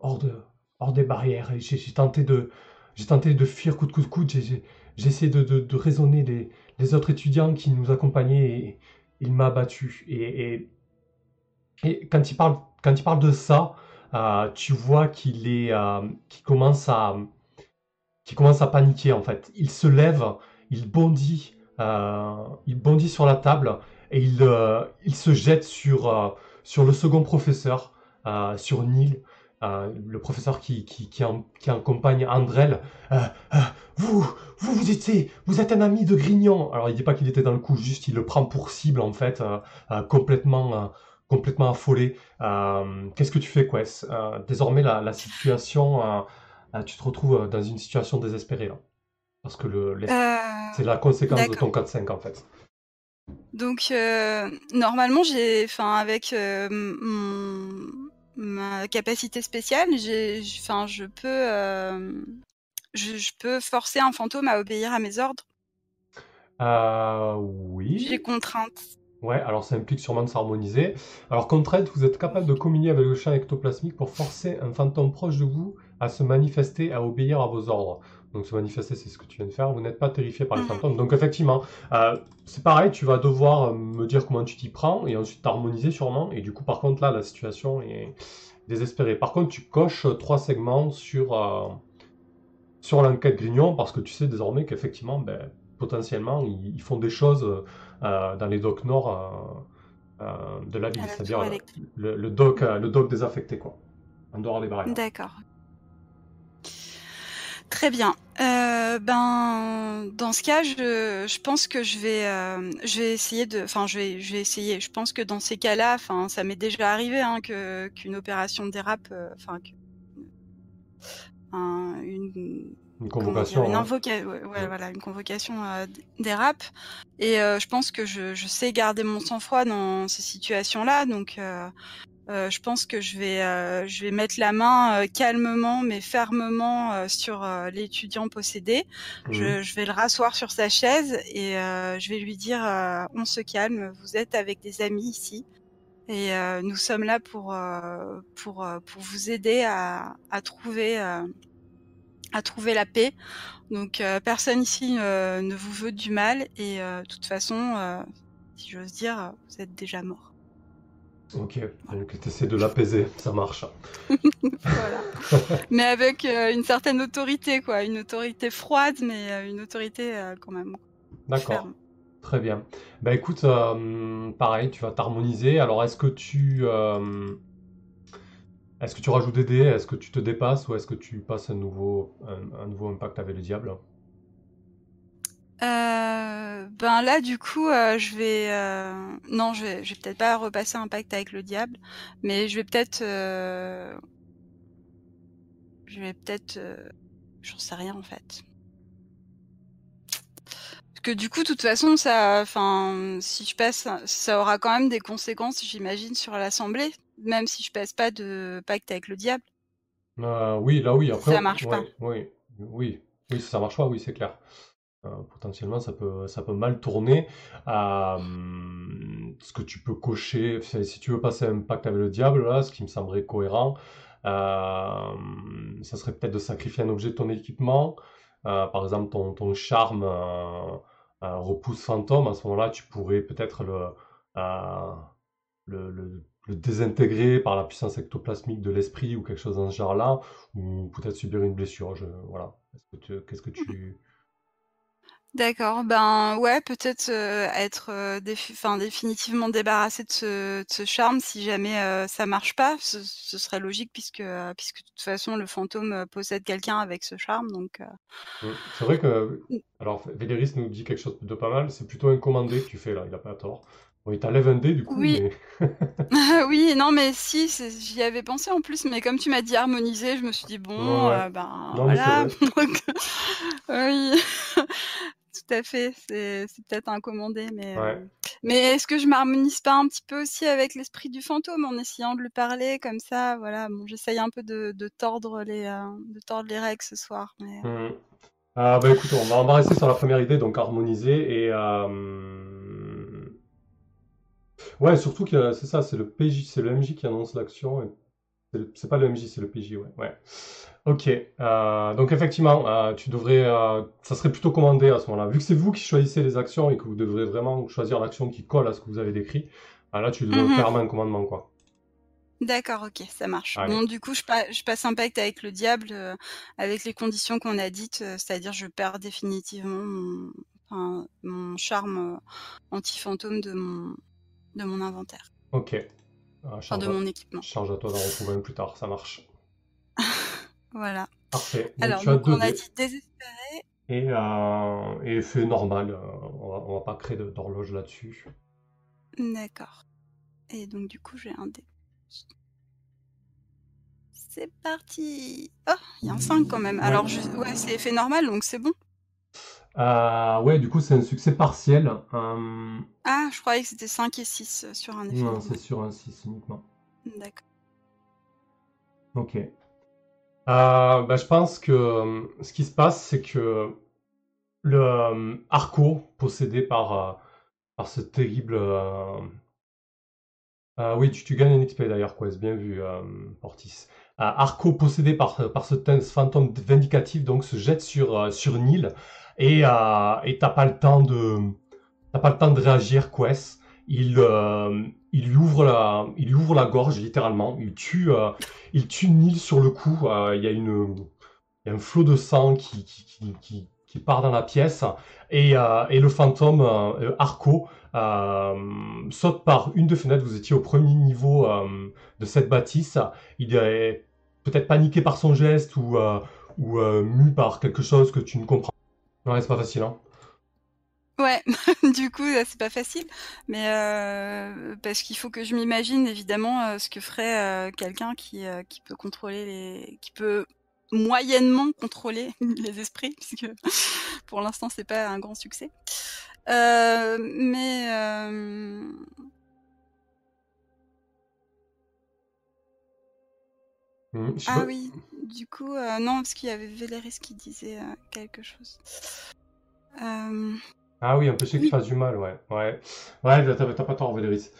hors, de, hors des barrières. J'ai tenté de, j'ai tenté de fuir que coûte. J'ai- J'ai j'ai essayé de, de, raisonner les, les autres étudiants qui nous accompagnaient et il m'a abattu. Et, et, quand il parle, quand il parle de ça, euh, tu vois qu'il est, euh, commence à, qu'il commence à paniquer en fait. Il se lève, il bondit, euh, il bondit sur la table et il, euh, il se jette sur, sur le second professeur, sur Neil, le professeur qui, qui, qui accompagne Andrel. Vous, vous, vous étiez, vous êtes un ami de Grignon. Alors il dit pas qu'il était dans le coup, juste il le prend pour cible en fait, euh, euh, complètement, euh, complètement affolé. Qu'est-ce que tu fais, Quest? Désormais la, la situation, tu te retrouves dans une situation désespérée là, parce que le, c'est la conséquence de ton 4-5 en fait. Donc normalement, j'ai, enfin avec mon ma capacité spéciale, j'ai, enfin je peux, je, je peux forcer un fantôme à obéir à mes ordres? Euh, J'ai oui. contrainte. Ouais, alors ça implique sûrement de s'harmoniser. Alors, contrainte, vous êtes capable de communier avec le champ ectoplasmique pour forcer un fantôme proche de vous à se manifester, à obéir à vos ordres. Donc, se manifester, c'est ce que tu viens de faire. Vous n'êtes pas terrifié par les Mhm. fantômes. Donc, effectivement, euh, c'est pareil, tu vas devoir euh, me dire comment tu t'y prends et ensuite t'harmoniser sûrement. Et du coup, par contre, là, la situation est désespérée. Par contre, tu coches trois segments sur, euh, sur l'enquête Grignon parce que tu sais désormais qu'effectivement, ben, potentiellement, ils, ils font des choses euh, dans les docks nord euh, euh, de la ville, c'est-à-dire le, le, dock, euh, le dock désaffecté, quoi, en dehors des barrières. D'accord. Très bien. Euh, ben, dans ce cas, je, je pense que je vais, euh, je vais essayer de, enfin, je vais, je vais essayer. Je pense que dans ces cas-là, enfin, ça m'est déjà arrivé hein, que qu'une opération dérape, euh, enfin, que- un- une, Une comment dire, convocation. une hein. invoca- ouais, ouais, Ouais. voilà, une convocation euh, d- dérape. Et euh, je pense que je, je sais garder mon sang-froid dans ces situations-là, donc. euh, euh, je pense que je vais, euh, je vais mettre la main euh, calmement mais fermement euh, sur l'étudiant possédé. Mhm. Je, je vais le rasseoir sur sa chaise et euh, je vais lui dire euh, on se calme, vous êtes avec des amis ici et euh, nous sommes là pour euh, pour euh, pour vous aider à, à trouver euh, à trouver la paix. Donc personne ici ne vous veut du mal et de toute façon, si j'ose dire, vous êtes déjà mort. Ok, donc tu essaies de l'apaiser, ça marche. (laughs) voilà. mais avec une certaine autorité, quoi. Une autorité froide, mais une autorité quand même D'accord. Très bien. Bah écoute, euh, pareil, tu vas t'harmoniser. Alors est-ce que tu... euh, est-ce que tu rajoutes des dés? Est-ce que tu te dépasses? Ou est-ce que tu passes un nouveau, un, nouveau impact avec le diable? Euh, ben là, du coup, je vais... Non, je vais, je vais peut-être pas repasser un pacte avec le diable, mais je vais peut-être... Je vais peut-être... J'en sais rien, en fait. Que du coup, de toute façon, ça... Enfin, si je passe... Ça aura quand même des conséquences, j'imagine, sur l'Assemblée, même si je passe pas de pacte avec le diable. Euh, oui, là oui, après... Ça marche pas. oui, oui, oui, ça marche pas, oui, c'est clair. Euh, potentiellement, ça peut, ça peut mal tourner. Euh, ce que tu peux cocher, si tu veux passer un pacte avec le diable, là, ce qui me semblerait cohérent, euh, ça serait peut-être de sacrifier un objet de ton équipement. Par exemple, ton, ton charme repousse fantôme. À ce moment-là, tu pourrais peut-être le, euh, le, le- le désintégrer par la puissance ectoplasmique de l'esprit ou quelque chose dans ce genre-là, ou peut-être subir une blessure. Voilà. Qu'est-ce que tu... D'accord, ben ouais, peut-être euh, être euh, défi- définitivement débarrassé de ce, de ce charme si jamais euh, ça marche pas. Ce, ce serait logique puisque, euh, puisque de toute façon le fantôme euh, possède quelqu'un avec ce charme. Donc, euh, Mm. C'est vrai que, Mm. alors Véléris nous dit quelque chose de pas mal, c'est plutôt un commandé que tu fais là, il a pas tort. Bon, il t'enlève un dé du coup, Oui. mais (laughs) oui, non, mais si, c'est- j'y avais pensé en plus, mais comme tu m'as dit harmoniser, je me suis dit bon, ouais. euh, ben Non, mais c'est voilà. vrai. (laughs) Donc, (laughs) oui, tout à fait, c'est peut-être un commandé, mais euh, Ouais. mais est-ce que je m'harmonise pas un petit peu aussi avec l'esprit du fantôme en essayant de lui parler comme ça, voilà. Bon, j'essaye un peu de, de tordre les euh, de tordre les règles ce soir, mais Mm. Ah, bah écoute, on va, on va rester sur la première idée, donc harmoniser et... euh, Ouais, surtout que c'est ça, c'est le PJ, c'est le MJ qui annonce l'action. et C'est pas le MJ, c'est le PJ, ouais. ouais. Ok, euh, donc effectivement, euh, tu devrais, euh, ça serait plutôt commandé à ce moment-là. Vu que c'est vous qui choisissez les actions et que vous devrez vraiment choisir l'action qui colle à ce que vous avez décrit, là tu devrais Mhm. clairement un commandement, quoi. D'accord, ok, ça marche. Allez. Bon, du coup, je, pa- je passe un pacte avec le diable avec les conditions qu'on a dites, c'est-à-dire je perds définitivement mon, enfin, mon charme anti-fantôme de mon, de mon inventaire, Ok. Ah, enfin de à, mon équipement. charge à toi d'en retrouver un plus tard, ça marche. Voilà. Parfait. Donc Alors, donc on a dit désespéré. Et, euh, et fait normal, euh, on va, on va pas créer d'horloge là-dessus. D'accord. Et donc, du coup, j'ai un dé. C'est parti. Oh, il y a un 5 quand même. Ouais. Alors, je... ouais, c'est effet normal, donc c'est bon. Euh, ouais, du coup, c'est un succès partiel. Euh, Ah, je croyais que c'était 5 et 6 sur un effet non, c'est sur un 6 uniquement. D'accord. Ok. Euh, bah, je pense que euh, ce qui se passe, c'est que le euh, Arco, possédé par, euh, par ce terrible. euh, oui, tu, gagnes un XP d'ailleurs, Quest, bien vu, euh, Portis. Euh, Arco, possédé par, par ce, fantôme vindicatif, donc se jette sur, euh, sur Nil et euh, t'as pas le temps de t'as pas le temps de réagir, Quest. Il, euh, il lui ouvre la il lui ouvre la gorge littéralement. Il tue euh, il tue Nil sur le coup. Euh, Il y a une il y a un flot de sang qui, qui, qui, part dans la pièce et, euh, et le fantôme Arco saute par une des fenêtres. Vous étiez au premier niveau de cette bâtisse. Il est peut-être paniqué par son geste ou, ou mu par quelque chose que tu ne comprends. Ouais, c'est pas facile, hein. Ouais, (laughs) du coup, c'est pas facile, mais euh, parce qu'il faut que je m'imagine évidemment euh, ce que ferait euh, quelqu'un qui, euh, qui peut contrôler les, qui peut moyennement contrôler (laughs) les esprits, puisque (laughs) pour l'instant c'est pas un grand succès. Euh, mais sais ah pas- oui, du coup euh, non parce qu'il y avait Véléris qui disait euh, quelque chose. Euh, Ah oui, empêcher qu'il Oui. fasse du mal, ouais. Ouais, ouais t'as pas tort, Véléris.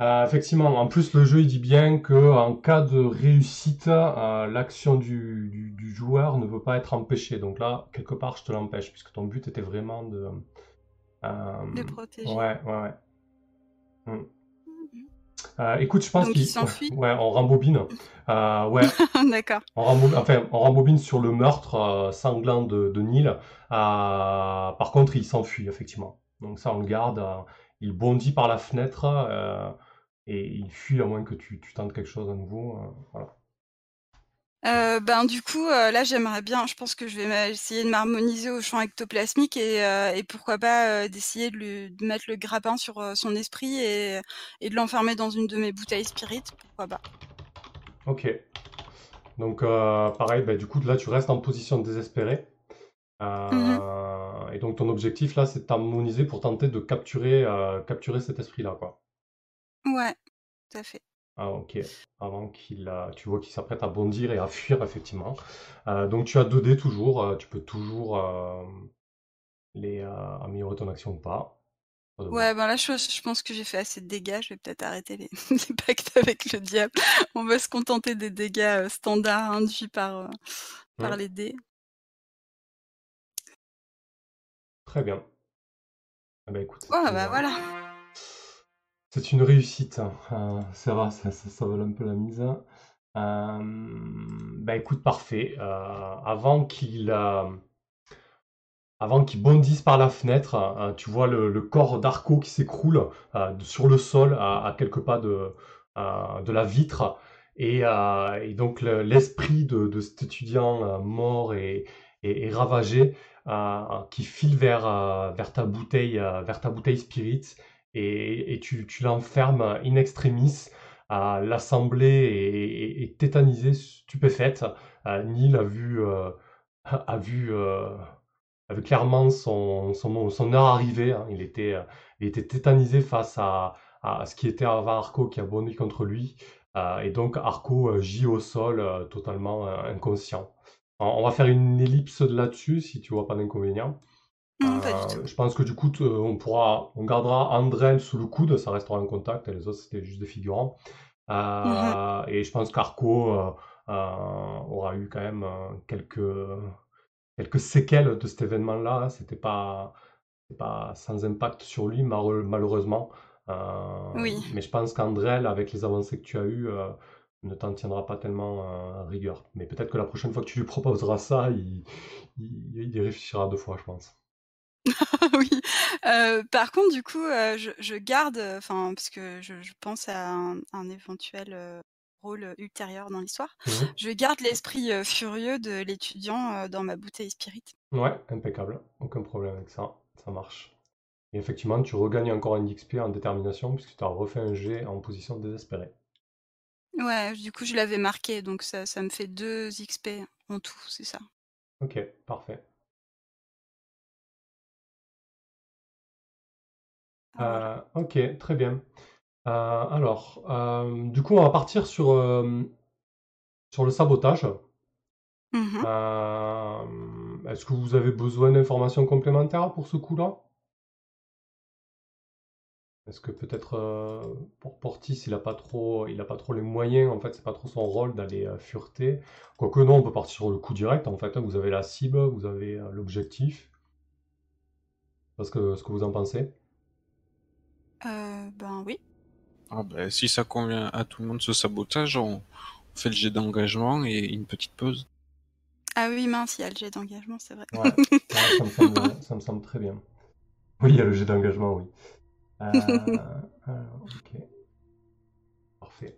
Euh, effectivement, en plus, le jeu il dit bien que en cas de réussite, euh, l'action du, du, du joueur ne peut pas être empêchée. Donc là, quelque part, je te l'empêche, puisque ton but était vraiment de. euh, de protéger. ouais, ouais, ouais. Hmm. Euh, écoute, je pense qu'il. il s'enfuit Ouais, on rembobine. Euh, ouais, (laughs) D'accord. on rembobine, enfin, on rembobine sur le meurtre euh, sanglant de, de Neil. Euh, par contre, il s'enfuit, effectivement. Donc ça, on le garde. euh, il bondit par la fenêtre euh, et il fuit à moins que tu, tu tentes quelque chose à nouveau. euh, voilà. Euh, ben du coup, euh, là, j'aimerais bien. Je pense que je vais essayer de m'harmoniser au champ ectoplasmique et, euh, et pourquoi pas d'essayer de, lui- de mettre le grappin sur son esprit et, et de l'enfermer dans une de mes bouteilles spirit. Pourquoi pas Ok. Donc, pareil, bah, du coup, là, tu restes en position désespérée. Euh, Et donc, ton objectif, là, c'est de t'harmoniser pour tenter de capturer, capturer cet esprit-là, quoi. Ouais, tout à fait. Ah, ok. Avant qu'il, euh, tu vois qu'il s'apprête à bondir et à fuir, effectivement. Euh, donc, tu as 2 dés toujours. euh, tu peux toujours euh, les améliorer ton action ou pas. De Ouais, ben là, je, je pense que j'ai fait assez de dégâts. Je vais peut-être arrêter les, (laughs) les pactes avec le diable. On va se contenter des dégâts euh, standards induits par, euh, par les dés. Très bien. Eh ben, écoute, Oh, une, bah voilà. C'est une réussite. hein. Euh, ça va, ça, ça, ça un peu la mise. Euh, bah écoute, parfait. Euh, avant qu'il avant qu'il bondisse par la fenêtre, tu vois le, corps d'Arco qui s'écroule sur le sol à, quelques pas de, de la vitre. Et, donc le- l'esprit de, cet étudiant mort et, ravagé qui file vers, vers, ta bouteille, vers ta bouteille spirit et, tu, l'enfermes in extremis. Euh, L'assemblée est, est- est tétanisée, stupéfaite. Euh, Neil a vu, euh, euh, a vu clairement son, heure arriver. hein. Il, était, il était tétanisé face à, à ce qui était avant Arco qui a bondi contre lui. Euh, et donc Arco gît au sol totalement inconscient. On, va faire une ellipse de là-dessus si tu vois pas d'inconvénient. Non, pas du Euh, tout. je pense que du coup, euh, on pourra, on gardera Andrel sous le coude, ça restera un contact, et les autres c'était juste des figurants. Euh, Et je pense qu'Arco aura eu quand même quelques, quelques séquelles de cet événement-là. hein. C'était pas, pas sans impact sur lui, malheure- malheureusement. Euh, Oui. Mais je pense qu'Andrel, avec les avancées que tu as eues, euh, ne t'en tiendra pas tellement euh, rigueur. Mais peut-être que la prochaine fois que tu lui proposeras ça, il, il, il y réfléchira deux fois, je pense. (laughs) oui. Euh, par contre, du coup, euh, je, je garde, enfin, parce que je, je pense à un, un éventuel euh, rôle ultérieur dans l'histoire. Mhm. Je garde l'esprit euh, furieux de l'étudiant euh, dans ma bouteille spirit. Ouais, impeccable. Aucun problème avec ça. Ça marche. Et effectivement, tu regagnes encore un XP en détermination puisque tu as refait un jet en position désespérée. Ouais, du coup, je l'avais marqué, donc ça, ça me fait deux XP en tout, c'est ça. Ok, parfait. Voilà. Euh, ok, très bien. Euh, alors, euh, du coup, on va partir sur, sur le sabotage. Mhm. Euh, Est-ce que vous avez besoin d'informations complémentaires pour ce coup-là? Est-ce que peut-être euh, pour Portis, il n'a pas trop, il a pas trop les moyens, en fait, c'est pas trop son rôle d'aller euh, fureter. Quoique non, on peut partir sur le coup direct, en fait. hein. Vous avez la cible, vous avez l'objectif. Parce que ce que vous en pensez Euh, ben oui. Ah ben, si ça convient à tout le monde ce sabotage, on, on fait le jet d'engagement et une petite pause. Ah oui, mince, il y a le jet d'engagement, c'est vrai. Ouais, ouais, ça, me (laughs) semble, ça me semble très bien. Oui, il y a le jet d'engagement, oui. Euh, (laughs) alors, ok. Parfait.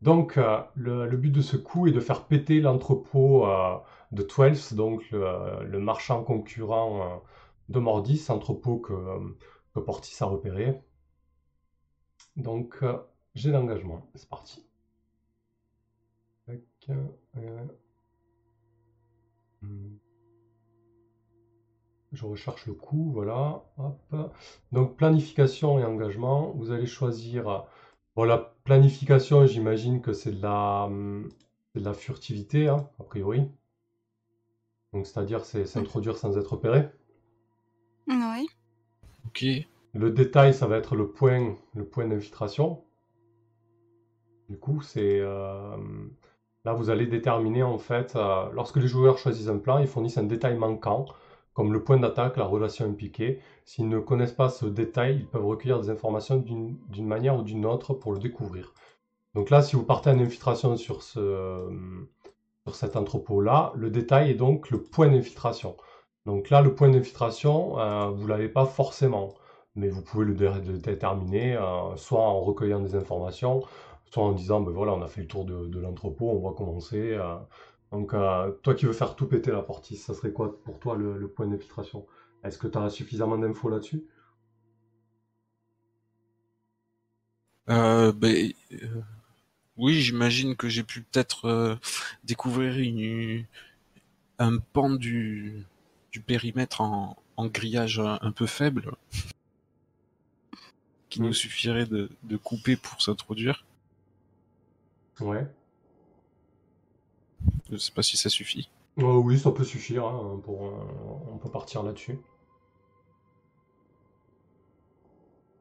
Donc, euh, le, le but de ce coup est de faire péter l'entrepôt euh, de Twelves, donc le, le marchand concurrent euh, de Mordis, entrepôt que, euh, que Portis a repéré. Donc, euh, jet d'engagement, c'est parti. Euh, hmm. Je recherche le coup, voilà. Hop. Donc planification et engagement, vous allez choisir. Bon, la planification, j'imagine que c'est de de la furtivité, hein, a priori. Donc c'est-à-dire c'est s'introduire sans être repéré. Oui. Le détail, ça va être le point, le point d'infiltration. Du coup, c'est euh, là vous allez déterminer en fait, euh, lorsque les joueurs choisissent un plan, ils fournissent un détail manquant, comme le point d'attaque, la relation impliquée. S'ils ne connaissent pas ce détail, ils peuvent recueillir des informations d'une manière ou d'une autre pour le découvrir. Donc là, si vous partez en infiltration sur sur cet entrepôt-là, le détail est donc le point d'infiltration. Donc là, le point d'infiltration, euh, vous l'avez pas forcément, mais vous pouvez le, dé- le déterminer euh, soit en recueillant des informations, soit en disant, ben voilà, on a fait le tour de, l'entrepôt, on va commencer. euh. donc, toi qui veux faire tout péter la portice, ça serait quoi pour toi le, point d'infiltration? Est-ce que tu as suffisamment d'infos là-dessus? Ben, oui, j'imagine que j'ai pu peut-être découvrir une, un pan du, du périmètre en, en grillage un, un peu faible qui Mm. nous suffirait de, de couper pour s'introduire. Ouais. Je sais pas si ça suffit. Euh, oui, ça peut suffire, hein, pour, euh, on peut partir là-dessus.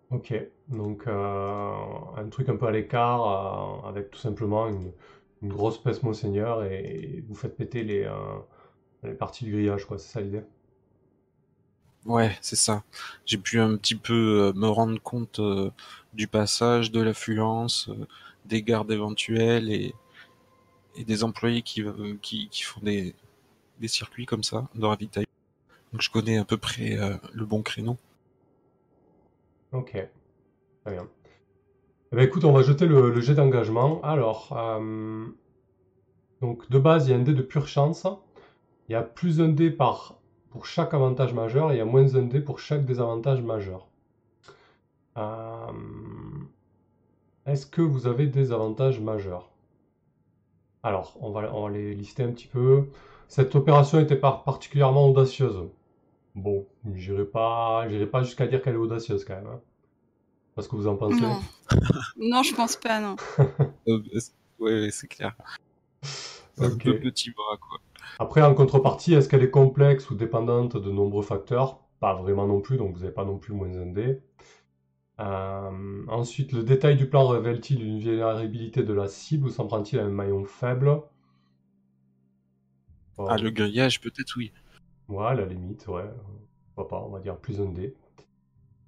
Ok, donc euh, un truc un peu à l'écart, euh, avec tout simplement une, une grosse peste Monseigneur et vous faites péter les, euh, les parties du grillage, quoi, c'est ça l'idée? Ouais, c'est ça. J'ai pu un petit peu euh, me rendre compte euh, du passage, de l'affluence, euh, des gardes éventuels et, et des employés qui, euh, qui, qui font des, des circuits comme ça de ravitaillement. Donc je connais à peu près le bon créneau. Ok, très bien. Eh ben, écoute, on va jeter le, le jet d'engagement. Alors, donc de base, il y a un dé de pure chance. Il y a plus un dé par, pour chaque avantage majeur et il y a moins un dé pour chaque désavantage majeur. Euh, Est-ce que vous avez des avantages majeurs? Alors, on va, on va les lister un petit peu. Cette opération était par- particulièrement audacieuse. Bon, j'irai pas, pas jusqu'à dire qu'elle est audacieuse quand même. hein. Parce que vous en pensez? Non. (laughs) non, je pense pas, non. Euh, ouais, ouais, c'est clair. C'est Ok. Un peu petit bras, quoi. Après, en contrepartie, est-ce qu'elle est complexe ou dépendante de nombreux facteurs? Pas vraiment non plus, donc vous n'avez pas non plus moins un dé. Euh, ensuite, le détail du plan révèle-t-il une vulnérabilité de la cible ou s'en prend-il à un maillon faible? Ah, le grillage, peut-être oui. ouais, à la limite, ouais. Pourquoi pas, on va dire plus un dé.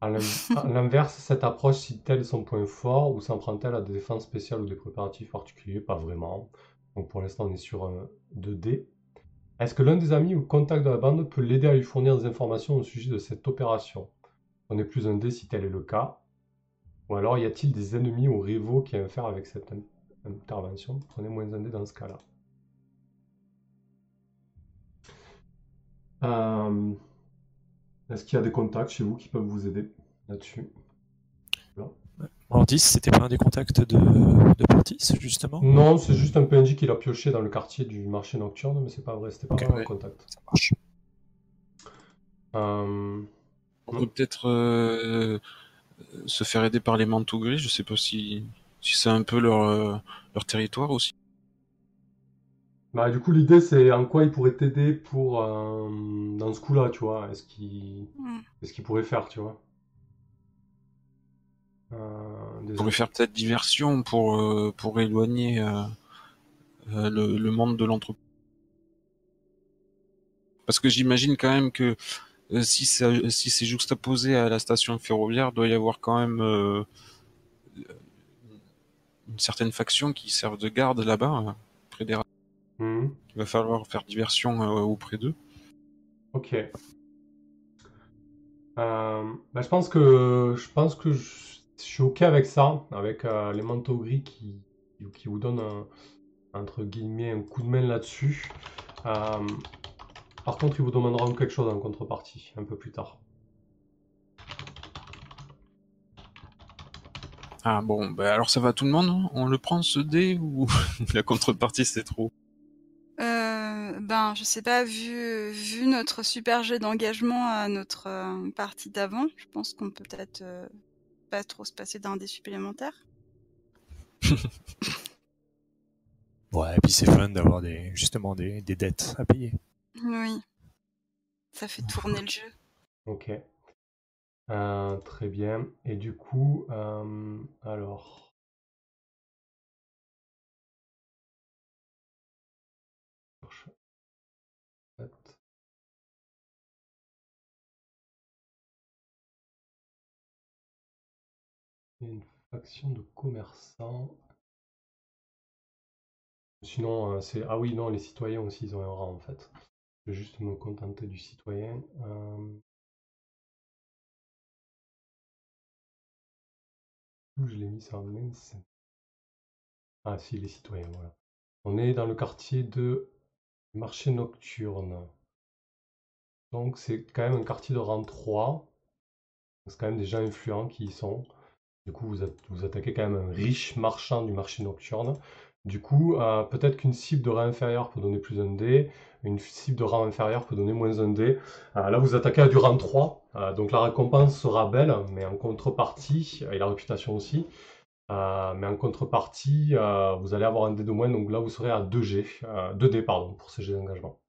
À (laughs) l'inverse, cette approche cite-t-elle son point fort ou s'en prend-elle à des défenses spéciales ou des préparatifs particuliers? Pas vraiment. Donc pour l'instant, on est sur un 2D. Est-ce que l'un des amis ou contacts de la bande peut l'aider à lui fournir des informations au sujet de cette opération? Prenez plus un dé si tel est le cas. Ou alors y a-t-il des ennemis ou rivaux qui aiment faire avec cette in- intervention? Prenez moins un dé dans ce cas-là. Euh, Est-ce qu'il y a des contacts chez vous qui peuvent vous aider là-dessus? Mordis, c'était pas un des contacts de, de Portis, justement? Non, c'est juste un PNJ qu'il a pioché dans le quartier du marché nocturne, mais c'est pas vrai, c'était pas un ouais. contact. Ça marche. Euh, On peut peut-être euh, se faire aider par les manteaux gris. Je sais pas si, si c'est un peu leur, euh, leur territoire aussi. Bah, du coup, l'idée, c'est en quoi il pourrait t'aider pour euh, dans ce coup-là, tu vois. Est-ce qu'il Mm. est-ce qu'il pourrait faire, tu vois? Euh, On pourrait faire peut-être diversion pour, euh, pour éloigner euh, le, le monde de l'entreprise. Parce que j'imagine quand même que si, ça- si c'est juxtaposé à la station ferroviaire, doit y avoir quand même euh, une certaine faction qui servent de garde là-bas, hein, près des Mhm. Il va falloir faire diversion euh, auprès d'eux. Ok. Euh, bah, je pense que je pense que je, je suis ok avec ça, avec euh, les manteaux gris qui, qui vous donnent un, entre guillemets un coup de main là-dessus. Euh, par contre, ils vous demanderont quelque chose en contrepartie un peu plus tard. Ah bon, bah alors ça va tout le monde hein? On le prend ce dé ou (laughs) la contrepartie c'est trop? Euh, ben, je sais pas, vu, vu notre super jet d'engagement à notre euh, partie d'avant, je pense qu'on peut peut-être euh, pas trop se passer d'un dé supplémentaire. (laughs) Ouais, et puis c'est fun d'avoir des, justement des, des dettes à payer. Oui. Ça fait tourner le jeu. Ok. Euh, très bien. Et du coup, euh, alors. Une faction de commerçants. Sinon, euh, c'est. Ah oui, non, les citoyens aussi, ils ont un rang en fait. Je vais juste me contenter du citoyen. Euh, je l'ai mis ça mince. Ah si, les citoyens, voilà. On est dans le quartier de marché nocturne. Donc c'est quand même un quartier de rang 3. C'est quand même des gens influents qui y sont. Du coup, vous, vous attaquez quand même un riche marchand du marché nocturne. Du coup, euh, peut-être qu'une cible de rang inférieur peut donner plus un dé, une cible de rang inférieur peut donner moins un dé. Euh, là, vous attaquez à du rang 3, euh, donc la récompense sera belle, mais en contrepartie, et la réputation aussi, mais en contrepartie, vous allez avoir un dé de moins, donc là, vous serez à 2G, euh, 2D, pardon, pour ces jets d'engagement.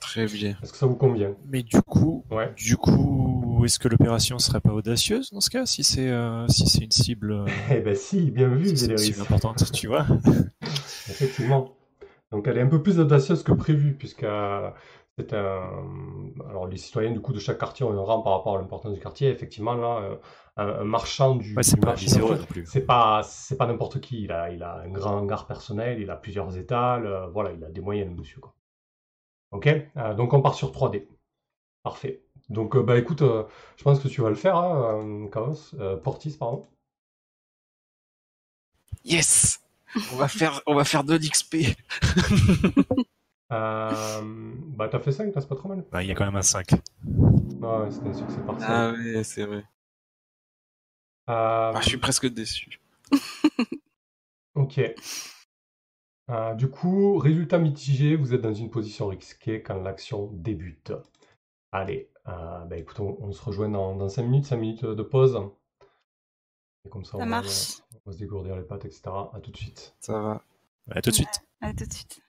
Très bien. Est-ce que ça vous convient? Mais du coup, Ouais. du coup, est-ce que l'opération serait pas audacieuse dans ce cas, si c'est euh, si c'est une cible, euh, (laughs) Eh ben si, bien vu, si c'est une cible importante, tu vois (laughs) Effectivement. Donc elle est un peu plus audacieuse que prévu, puisque euh, c'est un... Alors les citoyens du coup de chaque quartier ont un rang par rapport à l'importance du quartier. Effectivement, là, euh, un, marchand du, Ouais, c'est pas c'est pas, c'est pas n'importe qui. Il a, il a un grand hangar personnel, il a plusieurs étals, voilà, il a des moyens, monsieur. Quoi. Ok Euh, Donc on part sur 3D. Parfait. Donc euh, bah écoute, euh, je pense que tu vas le faire, hein, euh, Chaos, euh, Portis, pardon. Yes On va faire, on va faire 2 d'XP. Euh, bah t'as fait 5, là, c'est pas trop mal. Bah, il y a quand même un 5. Ah ouais, c'était un succès partiel. Ah ouais, c'est vrai. Euh, Ah, je suis presque déçu. (laughs) Ok. Euh, du coup, résultat mitigé, vous êtes dans une position risquée quand l'action débute. Allez, euh, bah écoute, on, on se rejoint dans, dans 5 minutes, 5 minutes de pause. Et comme ça, on, Ça va, marche. on va se dégourdir les pattes, etc. À tout de suite. Ça va. À tout de suite. À tout de suite.